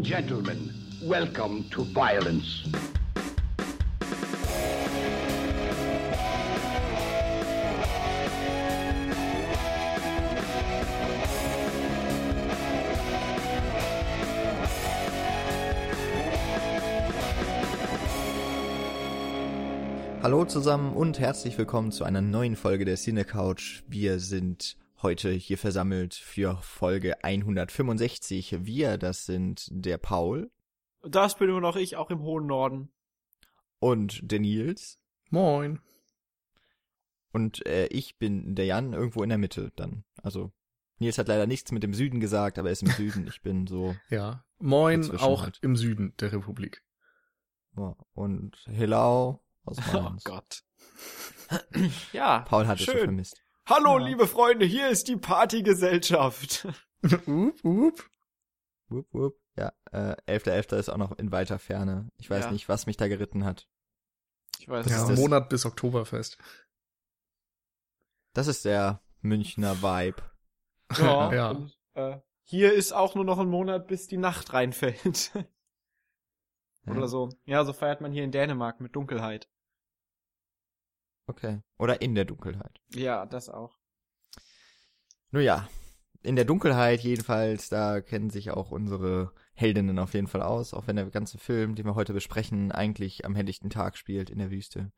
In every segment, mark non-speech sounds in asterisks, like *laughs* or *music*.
and gentlemen, welcome to violence. Hallo zusammen und herzlich willkommen zu einer neuen Folge der Cine Couch. Wir sind heute hier versammelt für Folge 165. Wir, das sind der Paul. Das bin immer noch ich, auch im hohen Norden. Und der Nils. Moin. Und äh, ich bin der Jan, irgendwo in der Mitte dann. Also Nils hat leider nichts mit dem Süden gesagt, aber er ist im Süden. Ich bin so. *laughs* Ja. Moin, auch halt. im Süden der Republik. Ja, und Hello aus *laughs* Oh Mainz. Gott. *clears throat* ja, Paul hat es schön. vermisst. Hallo, Ja. liebe Freunde, hier ist die Partygesellschaft. *laughs* up, up. Wupp, wupp. Ja, äh, 11.11. ist auch noch in weiter Ferne. Ich weiß Ja. nicht, was mich da geritten hat. Ich weiß Das Ja, ist das- Monat bis Oktoberfest. Das ist der Münchner Vibe. Ja, Ja. Und, äh, hier ist auch nur noch ein Monat, bis die Nacht reinfällt. *laughs* Ja. Oder so. Ja, so feiert man hier in Dänemark mit Dunkelheit. Okay. Oder in der Dunkelheit. Ja, das auch. Nun ja, in der Dunkelheit jedenfalls, da kennen sich auch unsere Heldinnen auf jeden Fall aus, auch wenn der ganze Film, den wir heute besprechen, eigentlich am helllichten Tag spielt in der Wüste.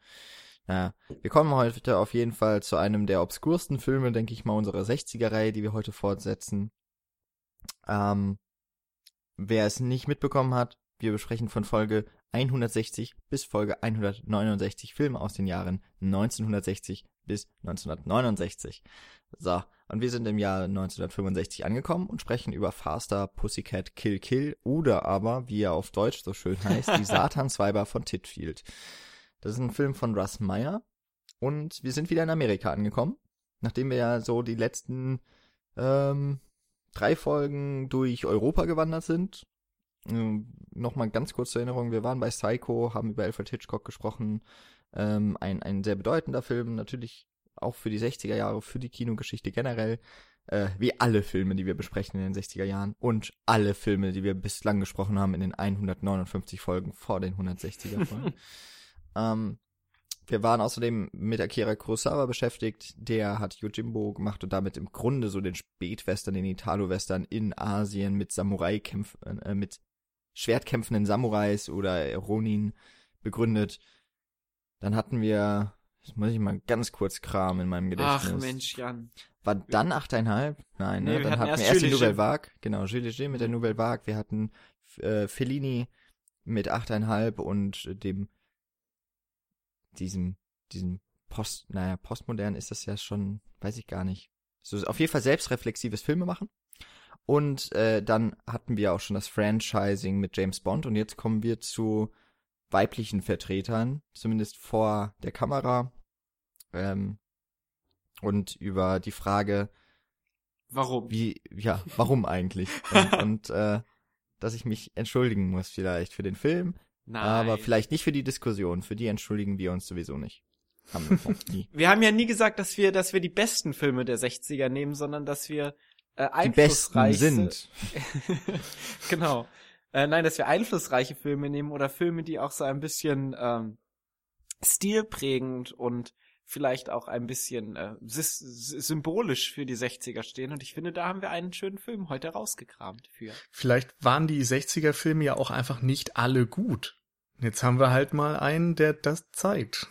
Naja, wir kommen heute auf jeden Fall zu einem der obskursten Filme, denke ich mal, unserer 60er-Reihe, die wir heute fortsetzen. Ähm, wer es nicht mitbekommen hat, wir besprechen von Folge 160 bis Folge 169 Filme aus den Jahren 1960 bis 1969. So, und wir sind im Jahr 1965 angekommen und sprechen über Faster Pussycat Kill Kill oder aber, wie er auf Deutsch so schön heißt, die *laughs* Satansweiber von Titfield. Das ist ein Film von Russ Meyer und wir sind wieder in Amerika angekommen, nachdem wir ja so die letzten ähm, drei Folgen durch Europa gewandert sind. Ähm, Nochmal ganz kurz zur Erinnerung, wir waren bei Psycho, haben über Alfred Hitchcock gesprochen, ähm, ein, ein sehr bedeutender Film, natürlich auch für die 60er Jahre, für die Kinogeschichte generell, äh, wie alle Filme, die wir besprechen in den 60er Jahren und alle Filme, die wir bislang gesprochen haben in den 159 Folgen vor den 160er Folgen. *laughs* ähm, wir waren außerdem mit Akira Kurosawa beschäftigt, der hat Yojimbo gemacht und damit im Grunde so den Spätwestern, den Italo-Western in Asien mit Samurai-Kämpfen, äh, mit schwertkämpfenden Samurais oder Ronin begründet. Dann hatten wir, das muss ich mal ganz kurz kramen in meinem Gedächtnis. Ach Mensch, Jan. War dann achteinhalb? Nein, Nee, ne? Dann hatten hatten wir erst die Nouvelle. Vague. Genau, Jules Leger mit der Nouvelle Vague. Wir hatten äh, Fellini mit achteinhalb und dem diesem, diesem Post, naja, postmodern ist das ja schon, weiß ich gar nicht. So auf jeden Fall selbstreflexives Filme machen. Und äh, dann hatten wir auch schon das Franchising mit James Bond und jetzt kommen wir zu weiblichen Vertretern, zumindest vor der Kamera. Ähm, und über die Frage, Warum? wie, ja, warum eigentlich? *laughs* Und, und äh, dass ich mich entschuldigen muss vielleicht für den Film, Nein. aber vielleicht nicht für die Diskussion. Für die entschuldigen wir uns sowieso nicht. Haben wir. *laughs* Wir haben ja nie gesagt, dass wir, dass wir die besten Filme der 60er nehmen, sondern dass wir äh, Die besten sind. *laughs* genau. Äh, nein, dass wir einflussreiche Filme nehmen oder Filme, die auch so ein bisschen ähm, stilprägend und vielleicht auch ein bisschen äh, symbolisch für die 60er stehen. Und ich finde, da haben wir einen schönen Film heute rausgekramt für. Vielleicht waren die 60er Filme ja auch einfach nicht alle gut. Jetzt haben wir halt mal einen, der das zeigt.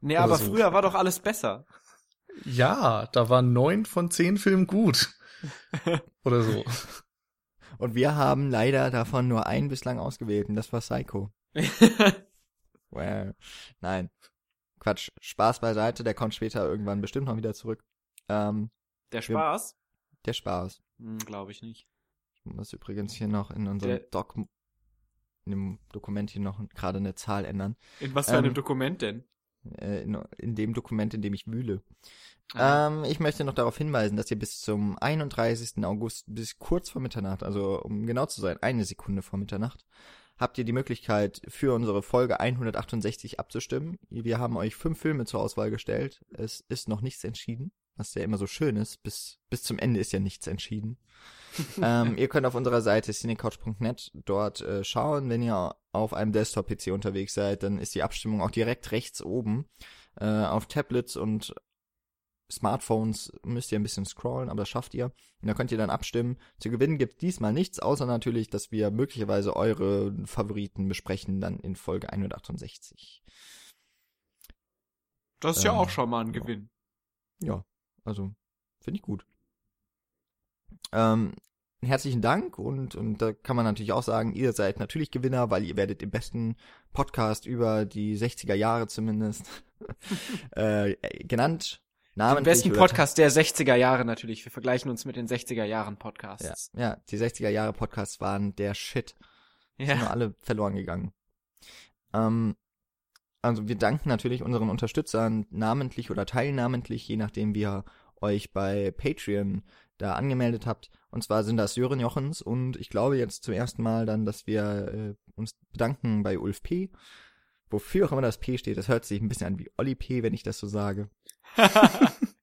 Nee, Oder aber so. früher war doch alles besser. Ja, da waren neun von zehn Filmen gut. Oder so. *laughs* Und wir haben leider davon nur einen bislang ausgewählt und das war Psycho. *laughs* Well, nein. Quatsch, Spaß beiseite, der kommt später irgendwann bestimmt noch wieder zurück. Ähm, Der Spaß? der Spaß. Hm, Glaube ich nicht. Ich muss übrigens hier noch in unserem Der- Doc, in dem Dokument hier noch gerade eine Zahl ändern. In was für einem Ähm, Dokument denn? Äh, in, in dem Dokument, in dem ich wühle. Ah. Ähm, ich möchte noch darauf hinweisen, dass ihr bis zum 31. August, bis kurz vor Mitternacht, also um genau zu sein, eine Sekunde vor Mitternacht, habt ihr die Möglichkeit, für unsere Folge 168 abzustimmen. Wir haben euch fünf Filme zur Auswahl gestellt. Es ist noch nichts entschieden, was ja immer so schön ist. Bis, bis zum Ende ist ja nichts entschieden. *laughs* ähm, ihr könnt auf unserer Seite cinecouch.net dort äh, schauen. Wenn ihr auf einem Desktop-PC unterwegs seid, dann ist die Abstimmung auch direkt rechts oben. Äh, auf Tablets und Smartphones müsst ihr ein bisschen scrollen, aber das schafft ihr. Und da könnt ihr dann abstimmen. Zu gewinnen gibt diesmal nichts, außer natürlich, dass wir möglicherweise eure Favoriten besprechen dann in Folge 168. Das ist ja Ähm, auch schon mal ein ja. Gewinn. Ja, also finde ich gut. Ähm, herzlichen Dank und, und da kann man natürlich auch sagen, ihr seid natürlich Gewinner, weil ihr werdet im besten Podcast über die 60er Jahre zumindest *laughs* äh, genannt. Den Namentlich besten Podcast der 60er Jahre natürlich. Wir vergleichen uns mit den 60er Jahren Ja, Podcasts. ja, die 60er Jahre Podcasts waren der Shit. Sind Ja. alle verloren gegangen. Ähm, also wir danken natürlich unseren Unterstützern namentlich oder teilnamentlich, je nachdem wie ihr euch bei Patreon da angemeldet habt. Und zwar sind das Sören Jochens und ich glaube jetzt zum ersten Mal dann, dass wir äh, uns bedanken bei Ulf P. Wofür auch immer das P steht, das hört sich ein bisschen an wie Olli P., wenn ich das so sage. *laughs*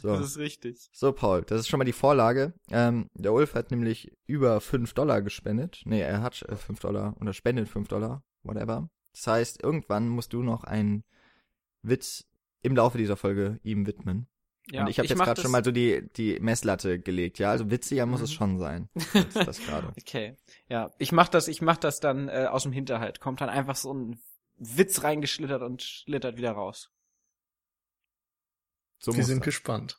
So. Das ist richtig. So, Paul, das ist schon mal die Vorlage. Ähm, der Ulf hat nämlich über 5 Dollar gespendet. Nee, er hat äh, 5 Dollar oder spendet 5 Dollar, whatever. Das heißt, irgendwann musst du noch einen Witz im Laufe dieser Folge ihm widmen. Ja, Und ich habe jetzt gerade schon mal so die, die Messlatte gelegt, ja. Also witziger muss es Mhm. schon sein. *laughs* das gerade. Okay. Ja, ich mach das, ich mach das dann äh, aus dem Hinterhalt. Kommt dann einfach so ein Witz reingeschlittert und schlittert wieder raus. So Wir sind das. gespannt.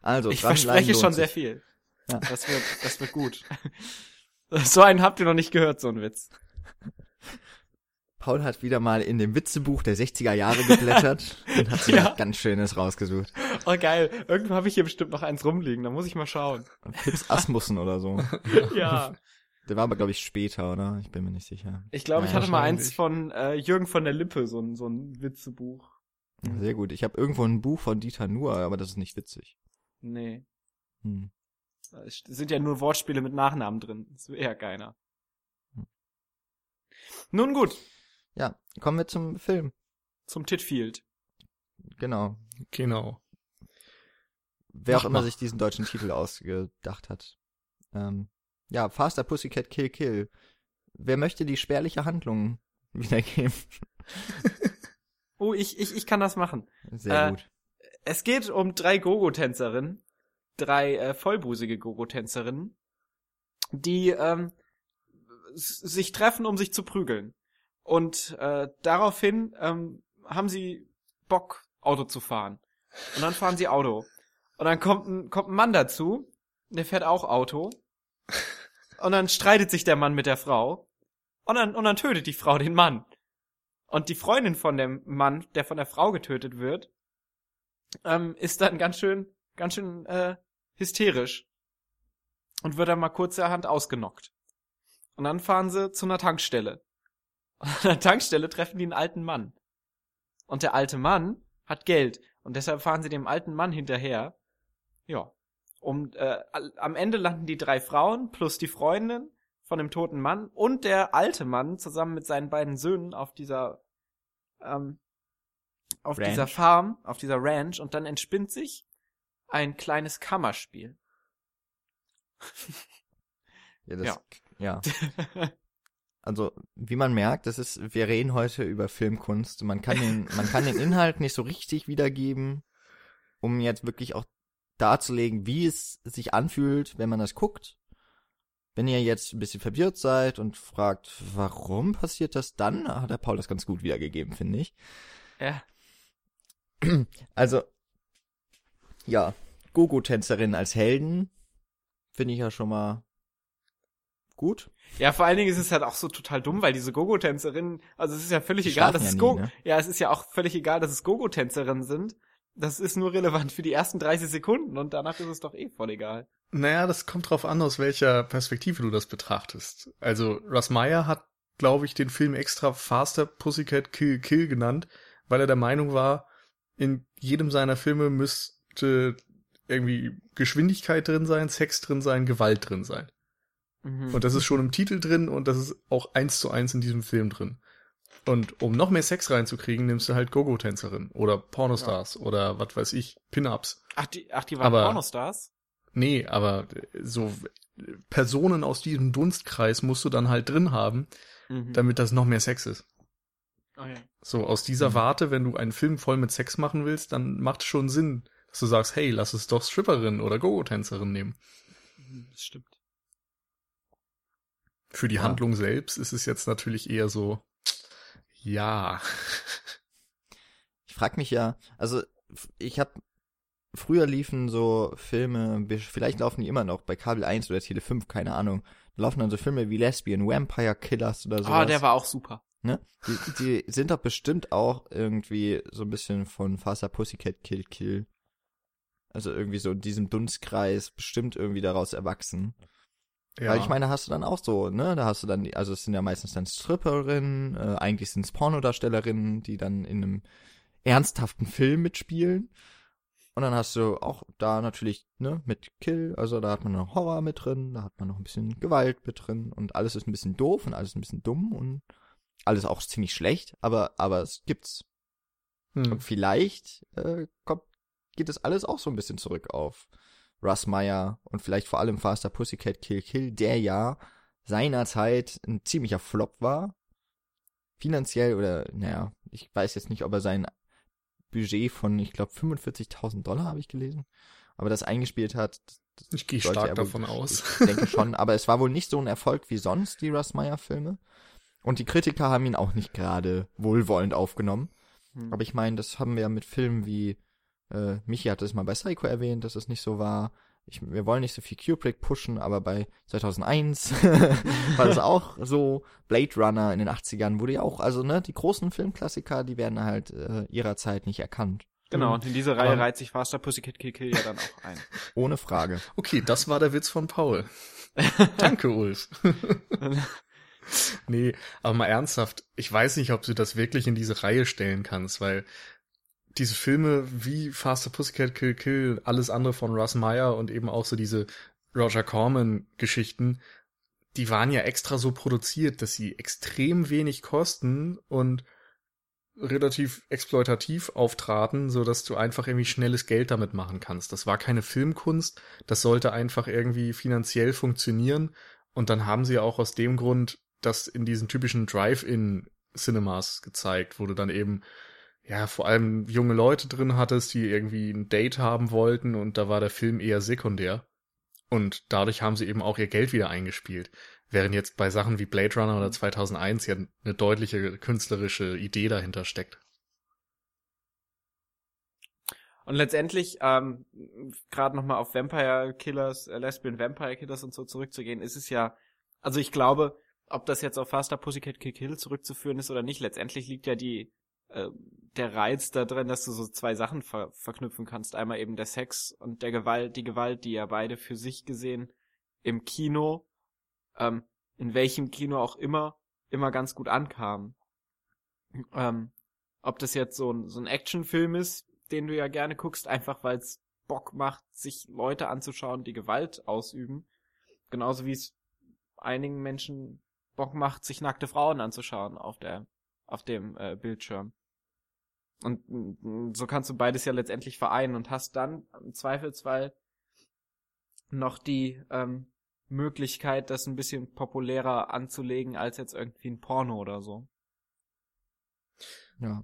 Also, ich verspreche schon sich. sehr viel. Ja. Das wird, das wird gut. *laughs* so einen habt ihr noch nicht gehört, so einen Witz. *laughs* Paul hat wieder mal in dem Witzebuch der 60er Jahre geblättert *laughs* und hat sich Ja. was ganz Schönes rausgesucht. Oh geil. Irgendwo habe ich hier bestimmt noch eins rumliegen. Da muss ich mal schauen. Fips Asmussen oder so. *laughs* Ja. Der war aber, glaube ich, später, oder? Ich bin mir nicht sicher. Ich glaube, ich Ja, hatte mal eins von äh, Jürgen von der Lippe, so ein, so ein Witzebuch. Sehr gut. Ich habe irgendwo ein Buch von Dieter Nuhr, aber das ist nicht witzig. Nee. Hm. Es sind ja nur Wortspiele mit Nachnamen drin. Das will eher keiner. Hm. Nun gut, Ja, kommen wir zum Film. zum Titfield. Genau. Genau. Wer Mach auch immer mal. sich diesen deutschen Titel ausgedacht hat. Ähm, ja, Faster Pussycat Kill Kill. Wer möchte die spärliche Handlung *laughs* wiedergeben? *laughs* Oh, ich, ich, ich kann das machen. Sehr Äh, gut. Es geht um drei Gogo-Tänzerinnen, drei äh, vollbusige Gogo-Tänzerinnen, die ähm, sich treffen, um sich zu prügeln. Und äh, daraufhin ähm, haben sie Bock, Auto zu fahren. Und dann fahren sie Auto. Und dann kommt ein, kommt ein Mann dazu, der fährt auch Auto. Und dann streitet sich der Mann mit der Frau. Und dann, und dann tötet die Frau den Mann. Und die Freundin von dem Mann, der von der Frau getötet wird, ähm, ist dann ganz schön, ganz schön äh, hysterisch und wird dann mal kurzerhand ausgenockt. Und dann fahren sie zu einer Tankstelle. Und an der Tankstelle treffen die einen alten Mann. Und der alte Mann hat Geld und deshalb fahren sie dem alten Mann hinterher. Ja. Um, äh, am Ende landen die drei Frauen plus die Freundin von dem toten Mann und der alte Mann zusammen mit seinen beiden Söhnen auf dieser ähm, auf Ranch. dieser Farm, auf dieser Ranch und dann entspinnt sich ein kleines Kammerspiel. Ja, das, ja. ja. *laughs* Also, wie man merkt, das ist, wir reden heute über Filmkunst. Man kann den, man kann den Inhalt nicht so richtig wiedergeben, um jetzt wirklich auch darzulegen, wie es sich anfühlt, wenn man das guckt. Wenn ihr jetzt ein bisschen verwirrt seid und fragt, warum passiert das dann, hat der Paul das ganz gut wiedergegeben, finde ich. Ja. Also, ja, Gogo-Tänzerinnen als Helden finde ich ja schon mal gut. Ja, vor allen Dingen ist es halt auch so total dumm, weil diese Gogo-Tänzerinnen, also es ist ja völlig Die egal, dass ja es nie, Go ne? ja, es ist ja auch völlig egal, dass es Gogo-Tänzerinnen sind. Das ist nur relevant für die ersten 30 Sekunden und danach ist es doch eh voll egal. Naja, das kommt drauf an, aus welcher Perspektive du das betrachtest. Also, Russ Meyer hat, glaube ich, den Film extra Faster Pussycat Kill Kill genannt, weil er der Meinung war, in jedem seiner Filme müsste irgendwie Geschwindigkeit drin sein, Sex drin sein, Gewalt drin sein. Mhm. Und das ist schon im Titel drin und das ist auch eins zu eins in diesem Film drin. Und um noch mehr Sex reinzukriegen, nimmst du halt Gogo-Tänzerin oder Pornostars ja. oder was weiß ich, Pin-Ups. Ach, die, ach, die waren Aber- Pornostars? Nee, aber so Personen aus diesem Dunstkreis musst du dann halt drin haben, Mhm. damit das noch mehr Sex ist. Oh, ja. So, aus dieser Mhm. Warte, wenn du einen Film voll mit Sex machen willst, dann macht es schon Sinn, dass du sagst, hey, lass es doch Stripperin oder Gogo-Tänzerin nehmen. Mhm, Das stimmt. Für die Ja. Handlung selbst ist es jetzt natürlich eher so, ja. Ich frag mich ja, also ich habe früher liefen so Filme, vielleicht laufen die immer noch bei Kabel 1 oder Tele 5, keine Ahnung. Da laufen dann so Filme wie Lesbian, Vampire Killers oder so. Ah, der war auch super. ne? Die, die sind doch bestimmt auch irgendwie so ein bisschen von Faster Pussycat Kill Kill. Also irgendwie so in diesem Dunstkreis bestimmt irgendwie daraus erwachsen. Ja. Weil ich meine, da hast du dann auch so, ne, da hast du dann, also es sind ja meistens dann Stripperinnen, äh, eigentlich sind es Pornodarstellerinnen, die dann in einem ernsthaften Film mitspielen. Und dann hast du auch da natürlich, ne, mit Kill, also da hat man noch Horror mit drin, da hat man noch ein bisschen Gewalt mit drin und alles ist ein bisschen doof und alles ein bisschen dumm und alles auch ziemlich schlecht, aber, aber es gibt's. hm. Und vielleicht äh, kommt, geht das alles auch so ein bisschen zurück auf Russ Meyer und vielleicht vor allem Faster Pussycat Kill Kill, der ja seinerzeit ein ziemlicher Flop war. Finanziell oder, naja, ich weiß jetzt nicht, ob er sein Budget von, ich glaube, 45.000 Dollar habe ich gelesen, aber das eingespielt hat. das Ich gehe stark wohl- davon aus. Ich denke schon, aber es war wohl nicht so ein Erfolg wie sonst, die Russ Meyer Filme. Und die Kritiker haben ihn auch nicht gerade wohlwollend aufgenommen. Hm. Aber ich meine, das haben wir ja mit Filmen wie, äh, Michi hat es mal bei Psycho erwähnt, dass es nicht so war. Ich, wir wollen nicht so viel Kubrick pushen, aber bei 2001 *laughs* war das auch so. Blade Runner in den 80ern wurde ja auch, also ne, die großen Filmklassiker, die werden halt äh, ihrer Zeit nicht erkannt. Genau, Mhm. und in diese Reihe Aber- reiht sich Faster Pussycat Kill Kill ja dann auch ein. *laughs* Ohne Frage. Okay, das war der Witz von Paul. *laughs* Danke, Ulf. nee, aber mal ernsthaft, ich weiß nicht, ob du das wirklich in diese Reihe stellen kannst, weil diese Filme wie Faster Pussycat Kill Kill, alles andere von Russ Meyer und eben auch so diese Roger Corman Geschichten, die waren ja extra so produziert, dass sie extrem wenig kosten und relativ exploitativ auftraten, so dass du einfach irgendwie schnelles Geld damit machen kannst. Das war keine Filmkunst, das sollte einfach irgendwie finanziell funktionieren und dann haben sie auch aus dem Grund das in diesen typischen Drive-in Cinemas gezeigt, wo du dann eben ja vor allem junge Leute drin hattest, die irgendwie ein Date haben wollten und da war der Film eher sekundär und dadurch haben sie eben auch ihr Geld wieder eingespielt. Während jetzt bei Sachen wie Blade Runner oder 2001 ja eine deutliche künstlerische Idee dahinter steckt. Und letztendlich, ähm, gerade nochmal auf Vampire Killers, äh, Lesbian Vampire Killers und so zurückzugehen, ist es ja, also ich glaube, ob das jetzt auf Faster Pussycat Kill Kill zurückzuführen ist oder nicht, letztendlich liegt ja die, äh, der Reiz da drin, dass du so zwei Sachen ver verknüpfen kannst. Einmal eben der Sex und der Gewalt, die Gewalt, die ja beide für sich gesehen im Kino, ähm, in welchem Kino auch immer, immer ganz gut ankamen. Ähm, ob das jetzt so ein, so ein Actionfilm ist, den du ja gerne guckst, einfach weil es Bock macht, sich Leute anzuschauen, die Gewalt ausüben. Genauso wie es einigen Menschen Bock macht, sich nackte Frauen anzuschauen auf der, auf dem äh, Bildschirm. Und mm, so kannst du beides ja letztendlich vereinen und hast dann im Zweifelsfall noch die ähm, Möglichkeit, das ein bisschen populärer anzulegen als jetzt irgendwie ein Porno oder so. Ja.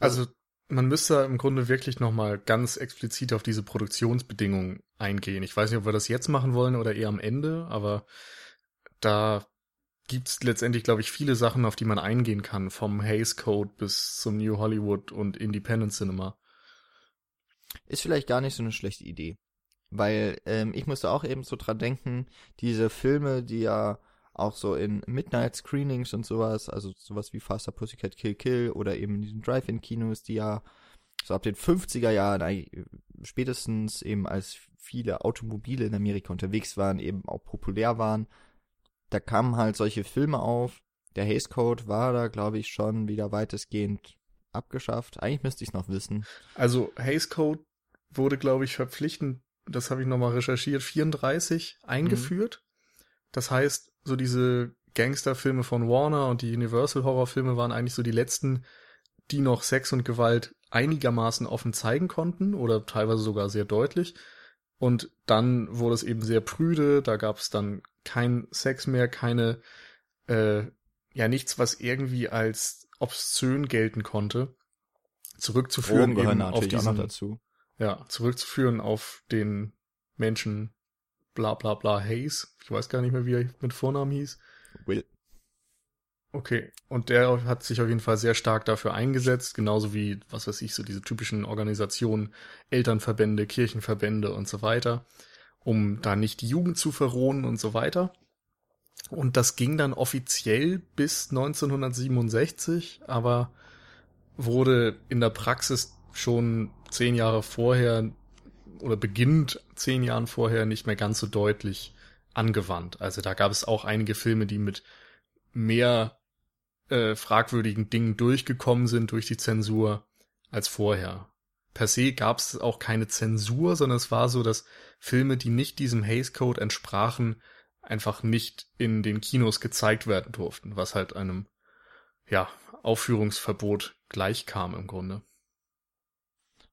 Also man müsste im Grunde wirklich nochmal ganz explizit auf diese Produktionsbedingungen eingehen. Ich weiß nicht, ob wir das jetzt machen wollen oder eher am Ende, aber da gibt's letztendlich, glaube ich, viele Sachen, auf die man eingehen kann, vom Hays Code bis zum New Hollywood und Independent Cinema. Ist vielleicht gar nicht so eine schlechte Idee. Weil ähm, ich musste auch eben so dran denken, diese Filme, die ja auch so in Midnight Screenings und sowas, also sowas wie Faster Pussycat Kill Kill oder eben in diesen Drive-In-Kinos, die ja so ab den 50er Jahren spätestens eben als viele Automobile in Amerika unterwegs waren, eben auch populär waren, da kamen halt solche Filme auf. Der Hays Code war da, glaube ich, schon wieder weitestgehend abgeschafft. Eigentlich müsste ich es noch wissen. Also Hays Code wurde, glaube ich, verpflichtend, das habe ich nochmal recherchiert, 34 eingeführt. Das heißt, so diese Gangsterfilme von Warner und die Universal Horrorfilme waren eigentlich so die letzten, die noch Sex und Gewalt einigermaßen offen zeigen konnten oder teilweise sogar sehr deutlich. Und dann wurde es eben sehr prüde, da gab es dann kein Sex mehr, keine, äh, ja nichts, was irgendwie als obszön gelten konnte. Zurückzuführen Drogen eben auf diesen, dazu. ja, zurückzuführen auf den Menschen bla bla bla Hayes. Ich weiß gar nicht mehr, wie er mit Vornamen hieß. Will. Okay, und der hat sich auf jeden Fall sehr stark dafür eingesetzt, genauso wie, was weiß ich, so diese typischen Organisationen, Elternverbände, Kirchenverbände und so weiter, um da nicht die Jugend zu verrohen und so weiter. Und das ging dann offiziell bis 1967, aber wurde in der Praxis schon zehn Jahre vorher oder beginnt zehn Jahren vorher nicht mehr ganz so deutlich angewandt. Also da gab es auch einige Filme, die mit mehr äh, fragwürdigen Dingen durchgekommen sind durch die Zensur als vorher. Per se gab es auch keine Zensur, sondern es war so, dass Filme, die nicht diesem Hays Code entsprachen, einfach nicht in den Kinos gezeigt werden durften, was halt einem ja Aufführungsverbot gleichkam im Grunde.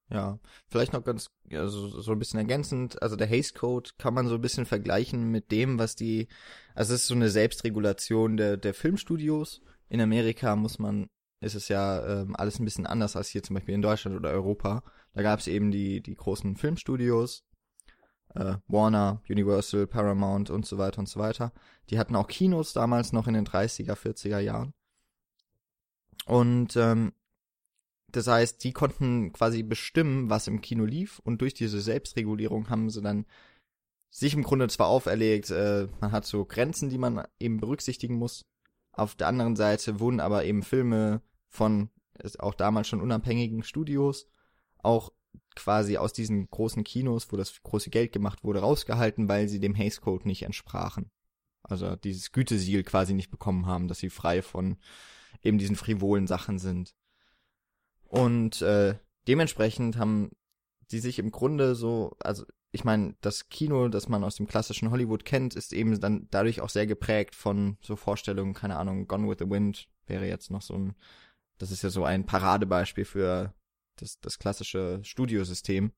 Ja, vielleicht noch ganz, also so ein bisschen ergänzend, also der Haze Code kann man so ein bisschen vergleichen mit dem, was die, also es ist so eine Selbstregulation der, der Filmstudios. In Amerika muss man, ist es ja ähm, alles ein bisschen anders als hier zum Beispiel in Deutschland oder Europa. Da gab es eben die, die großen Filmstudios, äh, Warner, Universal, Paramount und so weiter und so weiter. Die hatten auch Kinos damals noch in den 30er, 40er Jahren. Und ähm, das heißt, die konnten quasi bestimmen, was im Kino lief und durch diese Selbstregulierung haben sie dann sich im Grunde zwar auferlegt, äh, man hat so Grenzen, die man eben berücksichtigen muss. Auf der anderen Seite wurden aber eben Filme von auch damals schon unabhängigen Studios auch quasi aus diesen großen Kinos, wo das große Geld gemacht wurde, rausgehalten, weil sie dem Hays Code nicht entsprachen. Also dieses Gütesiegel quasi nicht bekommen haben, dass sie frei von eben diesen frivolen Sachen sind. Und äh, dementsprechend haben die sich im Grunde so, also ich meine, das Kino, das man aus dem klassischen Hollywood kennt, ist eben dann dadurch auch sehr geprägt von so Vorstellungen, keine Ahnung, Gone with the Wind wäre jetzt noch so ein, das ist ja so ein Paradebeispiel für das, das klassische Studiosystem.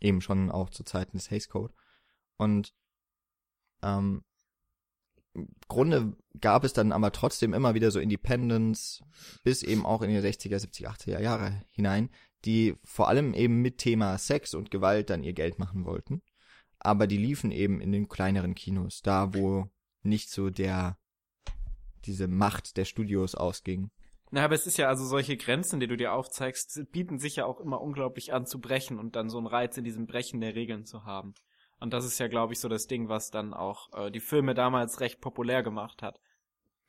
Eben schon auch zu Zeiten des Hays Code. Und ähm, im Grunde gab es dann aber trotzdem immer wieder so Independents bis eben auch in die 60er, 70er, 80er Jahre hinein, die vor allem eben mit Thema Sex und Gewalt dann ihr Geld machen wollten. Aber die liefen eben in den kleineren Kinos, da wo nicht so der, diese Macht der Studios ausging. Na, aber es ist ja also solche Grenzen, die du dir aufzeigst, bieten sich ja auch immer unglaublich an zu brechen und dann so einen Reiz in diesem Brechen der Regeln zu haben. Und das ist ja, glaube ich, so das Ding, was dann auch äh, die Filme damals recht populär gemacht hat.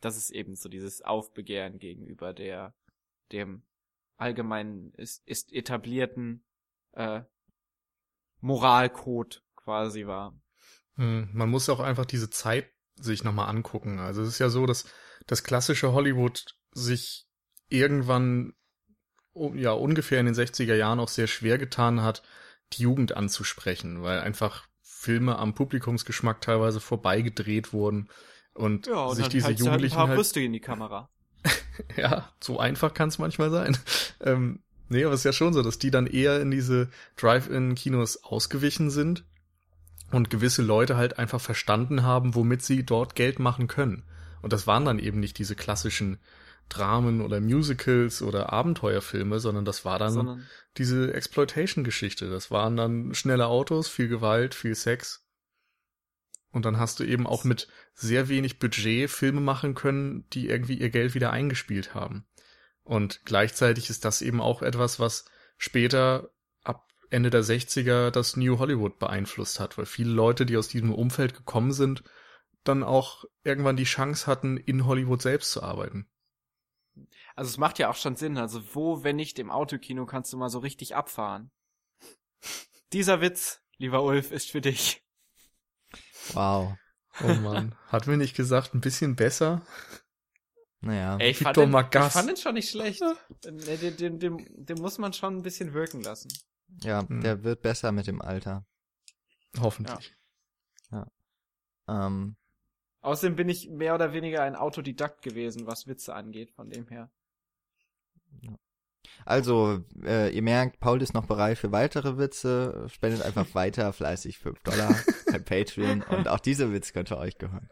Das ist eben so dieses Aufbegehren gegenüber der dem allgemeinen ist, ist etablierten äh, Moralcode quasi war. Hm, Man muss auch einfach diese Zeit sich nochmal angucken. Also es ist ja so, dass das klassische Hollywood sich irgendwann ja ungefähr in den 60er Jahren auch sehr schwer getan hat, die Jugend anzusprechen, weil einfach Filme am Publikumsgeschmack teilweise vorbeigedreht wurden und, Ja, und sich dann diese halt Jugendlichen ein paar halt, Brüste in die Kamera. *laughs* ja, so einfach kann es manchmal sein. Ähm, nee, aber es ist ja schon so, dass die dann eher in diese Drive-In-Kinos ausgewichen sind und gewisse Leute halt einfach verstanden haben, womit sie dort Geld machen können. Und das waren dann eben nicht diese klassischen Dramen oder Musicals oder Abenteuerfilme, sondern das war dann sondern diese Exploitation-Geschichte. Das waren dann schnelle Autos, viel Gewalt, viel Sex. Und dann hast du eben auch mit sehr wenig Budget Filme machen können, die irgendwie ihr Geld wieder eingespielt haben. Und gleichzeitig ist das eben auch etwas, was später ab Ende der 60er das New Hollywood beeinflusst hat, weil viele Leute, die aus diesem Umfeld gekommen sind, dann auch irgendwann die Chance hatten, in Hollywood selbst zu arbeiten. Also es macht ja auch schon Sinn. Also wo, wenn nicht im Autokino, kannst du mal so richtig abfahren. Dieser Witz, lieber Ulf, ist für dich. Wow. Oh man, hat mir nicht gesagt, ein bisschen besser? Naja. Ey, ich fand, den, Magas. ich fand den schon nicht schlecht. Ne, Den, den, den, den muss man schon ein bisschen wirken lassen. Ja, Hm. der wird besser mit dem Alter. Hoffentlich. Ähm, Außerdem bin ich mehr oder weniger ein Autodidakt gewesen, was Witze angeht, von dem her. Also, äh, ihr merkt, Paul ist noch bereit für weitere Witze. Spendet einfach *laughs* weiter fleißig 5 Dollar bei Patreon und auch dieser Witz könnte euch gehören.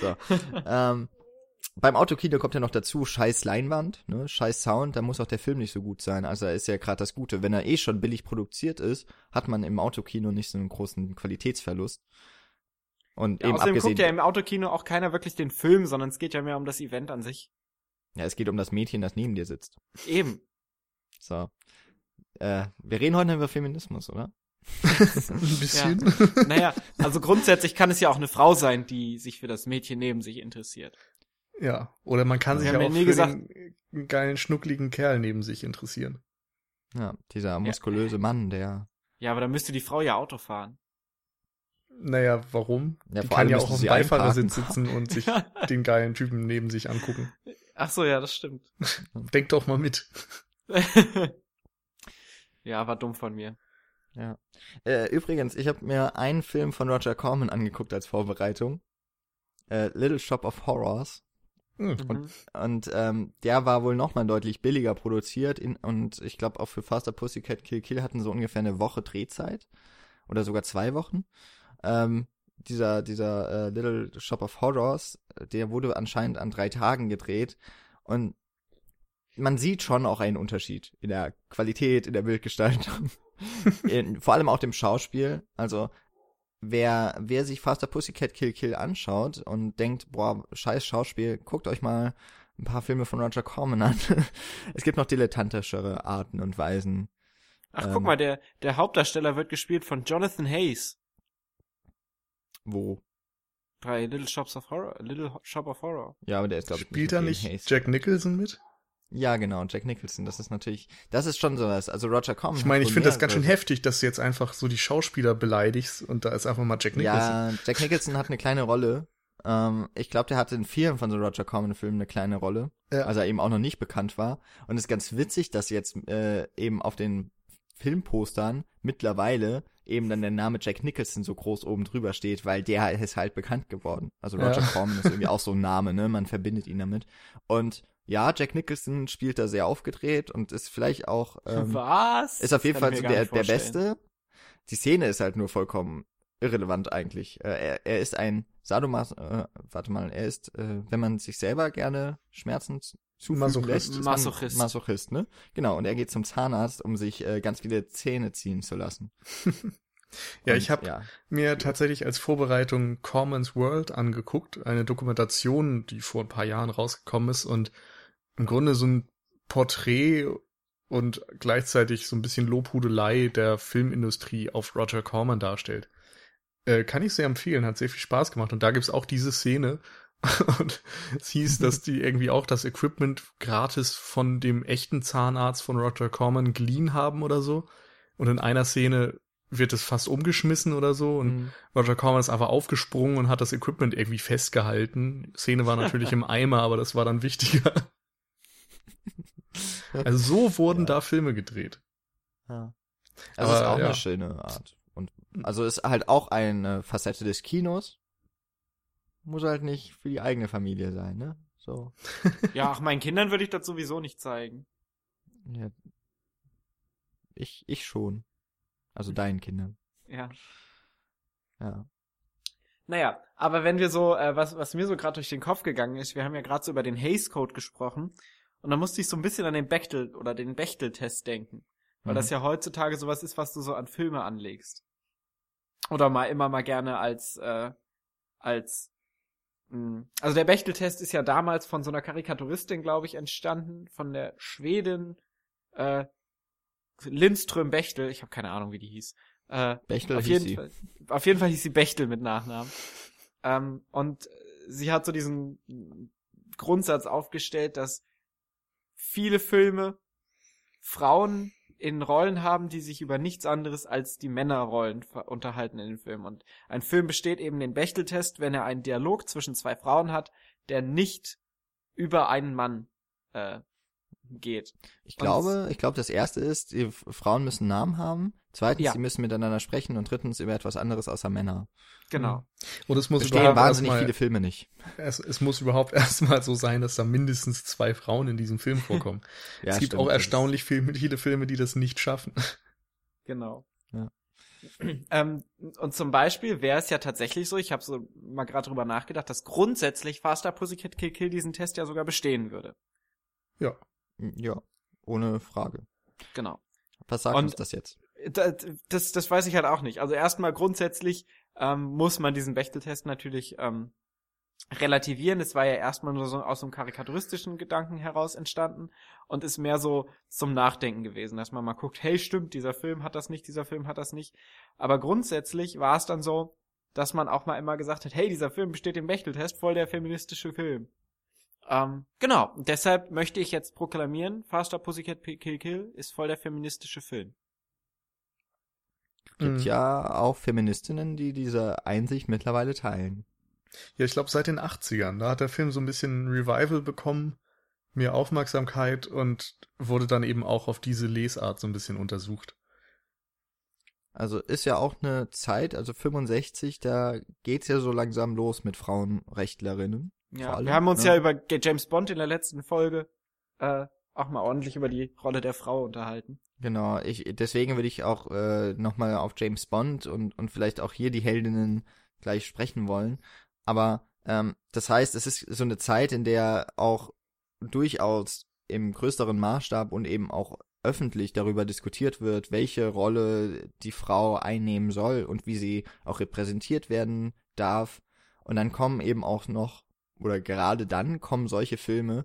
So. Ähm, beim Autokino kommt ja noch dazu, scheiß Leinwand, ne, scheiß Sound, da muss auch der Film nicht so gut sein. Also ist ja gerade das Gute. Wenn er eh schon billig produziert ist, hat man im Autokino nicht so einen großen Qualitätsverlust. Und Ja, eben außerdem abgesehen, guckt ja im Autokino auch keiner wirklich den Film, sondern es geht ja mehr um das Event an sich. ja, es geht um das Mädchen, das neben dir sitzt. Eben. So. Äh, wir reden heute über Feminismus, oder? Ein *laughs* bisschen. Naja, also grundsätzlich kann es ja auch eine Frau sein, die sich für das Mädchen neben sich interessiert. Ja. Oder man kann sich ja ja auch nie für gesagt- den geilen, schnuckligen Kerl neben sich interessieren. Ja, dieser muskulöse Mann, der Ja, aber dann müsste die Frau ja Auto fahren. Naja, warum? Ja, Die vor kann allem ja auch auf dem Beifahrersitz einparken. sitzen und *laughs* sich den geilen Typen neben sich angucken. Ach so, ja, das stimmt. Denk doch mal mit. Ja, war dumm von mir. Ja. Äh, übrigens, ich habe mir einen Film von Roger Corman angeguckt als Vorbereitung. Äh, Little Shop of Horrors. Hm. Mhm. Und ähm, der war wohl nochmal deutlich billiger produziert. In, und ich glaube auch für Faster Pussycat Kill Kill hatten so ungefähr eine Woche Drehzeit. Oder sogar zwei Wochen. Ähm, dieser dieser äh, Little Shop of Horrors, äh, der wurde anscheinend an drei Tagen gedreht. Und man sieht schon auch einen Unterschied in der Qualität, in der Bildgestaltung. *laughs* in, vor allem auch dem Schauspiel. Also wer, wer sich Faster Pussycat Kill Kill anschaut und denkt, boah, scheiß Schauspiel, guckt euch mal ein paar Filme von Roger Corman an. *laughs* es gibt noch dilettantischere Arten und Weisen. Ach, Ähm. guck mal, der, der Hauptdarsteller wird gespielt von Jonathan Hayes Wo? bei Little Shops of Horror. Little Ho- Shop of Horror. Ja, aber der ist, glaube ich, Spielt da nicht Hayes. Jack Nicholson mit? Ja, genau, Jack Nicholson. Das ist natürlich, das ist schon sowas. Also Roger Corman. Ich meine, ich finde das ganz schön heftig, dass du jetzt einfach so die Schauspieler beleidigst und da ist einfach mal Jack Nicholson. Ja, Jack Nicholson hat eine kleine Rolle. Ähm, ich glaube, der hatte in vielen von so Roger Corman-Filmen eine kleine Rolle, Ja. als er eben auch noch nicht bekannt war. Und es ist ganz witzig, dass jetzt äh, eben auf den Filmpostern mittlerweile eben dann der Name Jack Nicholson so groß oben drüber steht, weil der ist halt bekannt geworden. Also Roger Ja. Corman ist irgendwie auch so ein Name, ne? Man verbindet ihn damit. Und ja, Jack Nicholson spielt da sehr aufgedreht und ist vielleicht auch ähm, Was? ist auf jeden Fall so der, der. Beste. Die Szene ist halt nur vollkommen irrelevant eigentlich. Äh, er, er ist ein Sadomas, äh, warte mal, er ist, äh, wenn man sich selber gerne Schmerzen zufügen Masochist. lässt, ist man Masochist. Masochist, ne? Genau, und er geht zum Zahnarzt, um sich äh, ganz viele Zähne ziehen zu lassen. *laughs* Ja, Und, ich habe ja, mir tatsächlich als Vorbereitung Corman's World angeguckt, eine Dokumentation, die vor ein paar Jahren rausgekommen ist und im Grunde so ein Porträt und gleichzeitig so ein bisschen Lobhudelei der Filmindustrie auf Roger Corman darstellt. Äh, kann ich sehr empfehlen, hat sehr viel Spaß gemacht und da gibt's auch diese Szene *laughs* und es hieß, dass die irgendwie auch das Equipment gratis von dem echten Zahnarzt von Roger Corman geliehen haben oder so und in einer Szene wird es fast umgeschmissen oder so und Mhm. Roger Corman ist einfach aufgesprungen und hat das Equipment irgendwie festgehalten. Die Szene war natürlich *laughs* im Eimer, aber das war dann wichtiger. *laughs* Also so wurden Ja. da Filme gedreht. ja. Also Aber, ist auch ja. eine schöne Art. Und also ist halt auch eine Facette des Kinos. Muss halt nicht für die eigene Familie sein, ne? So. Ja, ach, meinen Kindern würde ich das sowieso nicht zeigen. Ja. Ich, ich schon. Also deinen Kindern. Ja. Ja. Naja, aber wenn wir so, äh, was, was mir so gerade durch den Kopf gegangen ist, wir haben ja gerade so über den Hays Code gesprochen und da musste ich so ein bisschen an den Bechtel oder den Bechtel-Test denken. Weil Mhm. das ja heutzutage sowas ist, was du so an Filme anlegst. Oder mal immer mal gerne als, äh, als, mh, also der Bechtel-Test ist ja damals von so einer Karikaturistin, glaube ich, entstanden, von der Schwedin, äh, Lindström Bechtel, ich habe keine Ahnung, wie die hieß. Äh, Bechtel auf hieß jeden sie. Fall. Auf jeden Fall hieß sie Bechtel mit Nachnamen. ähm, und sie hat so diesen Grundsatz aufgestellt, dass viele Filme Frauen in Rollen haben, die sich über nichts anderes als die Männerrollen unterhalten in den Filmen. Und ein Film besteht eben den Bechteltest, wenn er einen Dialog zwischen zwei Frauen hat, der nicht über einen Mann äh, geht. Ich glaube, ich glaube, das erste ist, die Frauen müssen Namen haben. Zweitens, Ja. sie müssen miteinander sprechen und drittens über etwas anderes außer Männer. Genau. Und es muss Bestehen überhaupt wahnsinnig erstmal, viele Filme nicht. es, es muss überhaupt *laughs* erstmal so sein, dass da mindestens zwei Frauen in diesem Film vorkommen. *laughs* Ja, es gibt stimmt, auch erstaunlich viele, viele Filme, die das nicht schaffen. Genau. Ja. *clears throat* Ähm, und zum Beispiel wäre es ja tatsächlich so, ich habe so mal gerade drüber nachgedacht, dass grundsätzlich Faster Pussycat Kill Kill diesen Test ja sogar bestehen würde. Ja. Ja, ohne Frage. Genau. Was sagt Und- uns das jetzt? Da- Das, das weiß ich halt auch nicht. Also erstmal grundsätzlich ähm, muss man diesen Bechteltest natürlich ähm, relativieren. Es war ja erstmal nur so aus so einem karikaturistischen Gedanken heraus entstanden und ist mehr so zum Nachdenken gewesen, dass man mal guckt, hey, stimmt, dieser Film hat das nicht, dieser Film hat das nicht. Aber grundsätzlich war es dann so, dass man auch mal immer gesagt hat, hey, dieser Film besteht im Bechteltest, voll der feministische Film. Ähm, genau, deshalb möchte ich jetzt proklamieren, Faster Pussycat Kill Kill ist voll der feministische Film. Gibt Mhm. ja auch Feministinnen, die diese Einsicht mittlerweile teilen. Ja, ich glaube seit den 80ern. Da hat der Film so ein bisschen Revival bekommen, mehr Aufmerksamkeit und wurde dann eben auch auf diese Lesart so ein bisschen untersucht. Also ist ja auch eine Zeit, also 65, da geht's ja so langsam los mit Frauenrechtlerinnen. Ja, allem, wir haben uns ne? ja über James Bond in der letzten Folge äh, auch mal ordentlich über die Rolle der Frau unterhalten. Genau, ich deswegen würde ich auch äh, nochmal auf James Bond und, und vielleicht auch hier die Heldinnen gleich sprechen wollen. Aber ähm, das heißt, es ist so eine Zeit, in der auch durchaus im größeren Maßstab und eben auch öffentlich darüber diskutiert wird, welche Rolle die Frau einnehmen soll und wie sie auch repräsentiert werden darf. Und dann kommen eben auch noch, oder gerade dann kommen solche Filme,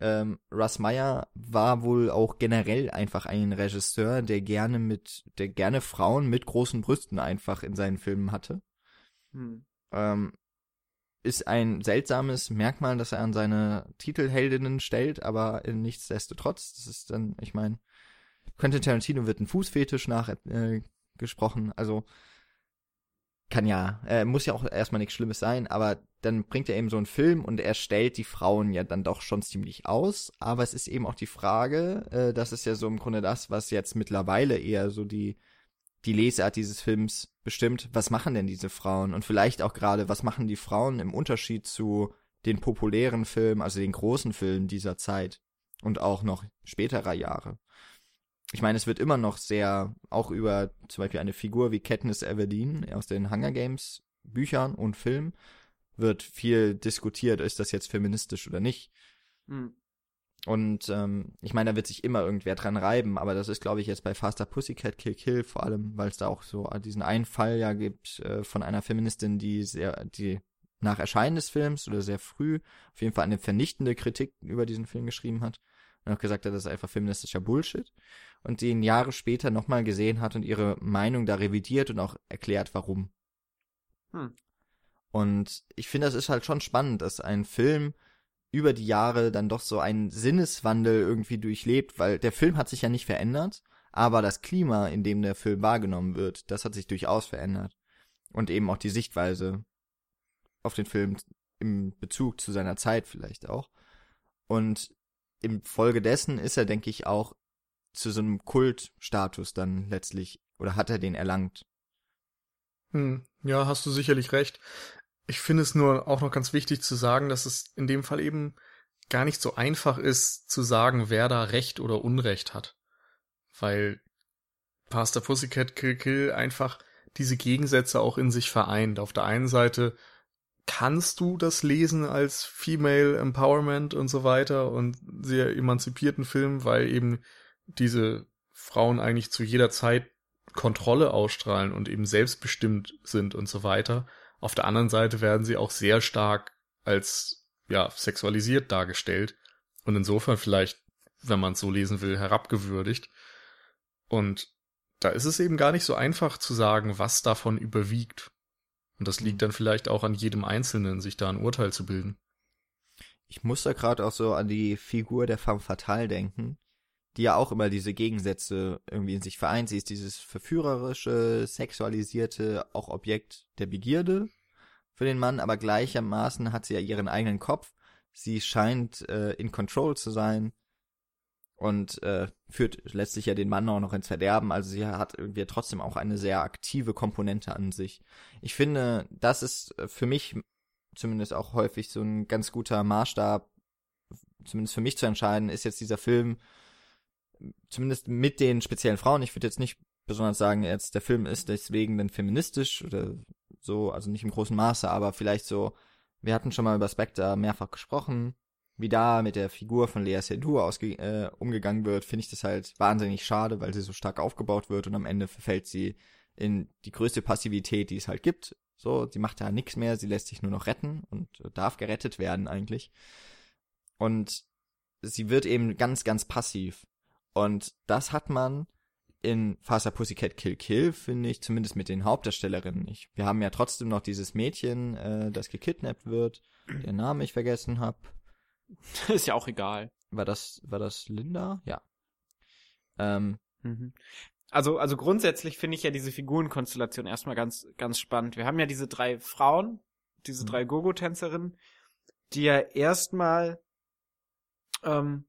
ähm, Russ Meyer war wohl auch generell einfach ein Regisseur, der gerne mit, der gerne Frauen mit großen Brüsten einfach in seinen Filmen hatte. Hm. Ähm, ist ein seltsames Merkmal, das er an seine Titelheldinnen stellt, aber nichtsdestotrotz, das ist dann, ich meine, Quentin Tarantino wird ein Fußfetisch nach äh, also kann ja, äh, muss ja auch erstmal nichts Schlimmes sein, aber dann bringt er eben so einen Film und er stellt die Frauen ja dann doch schon ziemlich aus, aber es ist eben auch die Frage, äh, das ist ja so im Grunde das, was jetzt mittlerweile eher so die die Lesart dieses Films bestimmt, was machen denn diese Frauen? Und vielleicht auch gerade, was machen die Frauen im Unterschied zu den populären Filmen, also den großen Filmen dieser Zeit und auch noch späterer Jahre. Ich meine, es wird immer noch sehr, auch über zum Beispiel eine Figur wie Katniss Everdeen aus den Hunger Games Büchern und Filmen, wird viel diskutiert, ist das jetzt feministisch oder nicht. Hm. Und ähm, ich meine, da wird sich immer irgendwer dran reiben, aber das ist, glaube ich, jetzt bei Faster Pussycat Kill Kill vor allem, weil es da auch so diesen einen Fall ja gibt äh, von einer Feministin, die sehr, die nach Erscheinen des Films oder sehr früh auf jeden Fall eine vernichtende Kritik über diesen Film geschrieben hat und auch gesagt hat, das ist einfach feministischer Bullshit und den Jahre später nochmal gesehen hat und ihre Meinung da revidiert und auch erklärt, warum. Hm. Und ich finde, das ist halt schon spannend, dass ein Film über die Jahre dann doch so einen Sinneswandel irgendwie durchlebt, weil der Film hat sich ja nicht verändert, aber das Klima, in dem der Film wahrgenommen wird, das hat sich durchaus verändert. Und eben auch die Sichtweise auf den Film im Bezug zu seiner Zeit vielleicht auch. Und im Folge dessen ist er, denke ich, auch zu so einem Kultstatus dann letztlich, oder hat er den erlangt? Hm, ja, hast du sicherlich recht. Ich finde es nur auch noch ganz wichtig zu sagen, dass es in dem Fall eben gar nicht so einfach ist zu sagen, wer da Recht oder Unrecht hat. Weil Pastor Pussycat Kill Kill einfach diese Gegensätze auch in sich vereint. Auf der einen Seite kannst du das lesen als Female Empowerment und so weiter und sehr emanzipierten Film, weil eben diese Frauen eigentlich zu jeder Zeit Kontrolle ausstrahlen und eben selbstbestimmt sind und so weiter. Auf der anderen Seite werden sie auch sehr stark als ja sexualisiert dargestellt und insofern vielleicht, wenn man es so lesen will, herabgewürdigt. Und da ist es eben gar nicht so einfach zu sagen, was davon überwiegt. Und das liegt dann vielleicht auch an jedem Einzelnen, sich da ein Urteil zu bilden. Ich muss da gerade auch so an die Figur der Femme Fatale denken, die ja auch immer diese Gegensätze irgendwie in sich vereint. Sie ist dieses verführerische, sexualisierte, auch Objekt der Begierde für den Mann, aber gleichermaßen hat sie ja ihren eigenen Kopf. Sie scheint äh, in Control zu sein. Und äh, führt letztlich ja den Mann auch noch ins Verderben. Also sie hat irgendwie trotzdem auch eine sehr aktive Komponente an sich. Ich finde, das ist für mich zumindest auch häufig so ein ganz guter Maßstab, zumindest für mich zu entscheiden, ist jetzt dieser Film zumindest mit den speziellen Frauen. Ich würde jetzt nicht besonders sagen, jetzt der Film ist deswegen dann feministisch oder so, also nicht im großen Maße, aber vielleicht so, wir hatten schon mal über Spectre mehrfach gesprochen, wie da mit der Figur von Lea Seydoux ausge äh, umgegangen wird, finde ich das halt wahnsinnig schade, weil sie so stark aufgebaut wird und am Ende verfällt sie in die größte Passivität, die es halt gibt. So, sie macht ja nichts mehr, sie lässt sich nur noch retten und darf gerettet werden eigentlich. Und sie wird eben ganz, ganz passiv. Und das hat man in Faster Pussycat Kill Kill, finde ich, zumindest mit den Hauptdarstellerinnen nicht. Wir haben ja trotzdem noch dieses Mädchen, äh, das gekidnappt wird, der Name ich vergessen habe. *laughs* ist ja auch egal. War das, war das Linda? Ja. Ähm, mhm. Also, also grundsätzlich finde ich ja diese Figurenkonstellation erstmal ganz, ganz spannend. Wir haben ja diese drei Frauen, diese mhm. drei Gogo-Tänzerinnen, die ja erstmal, ähm,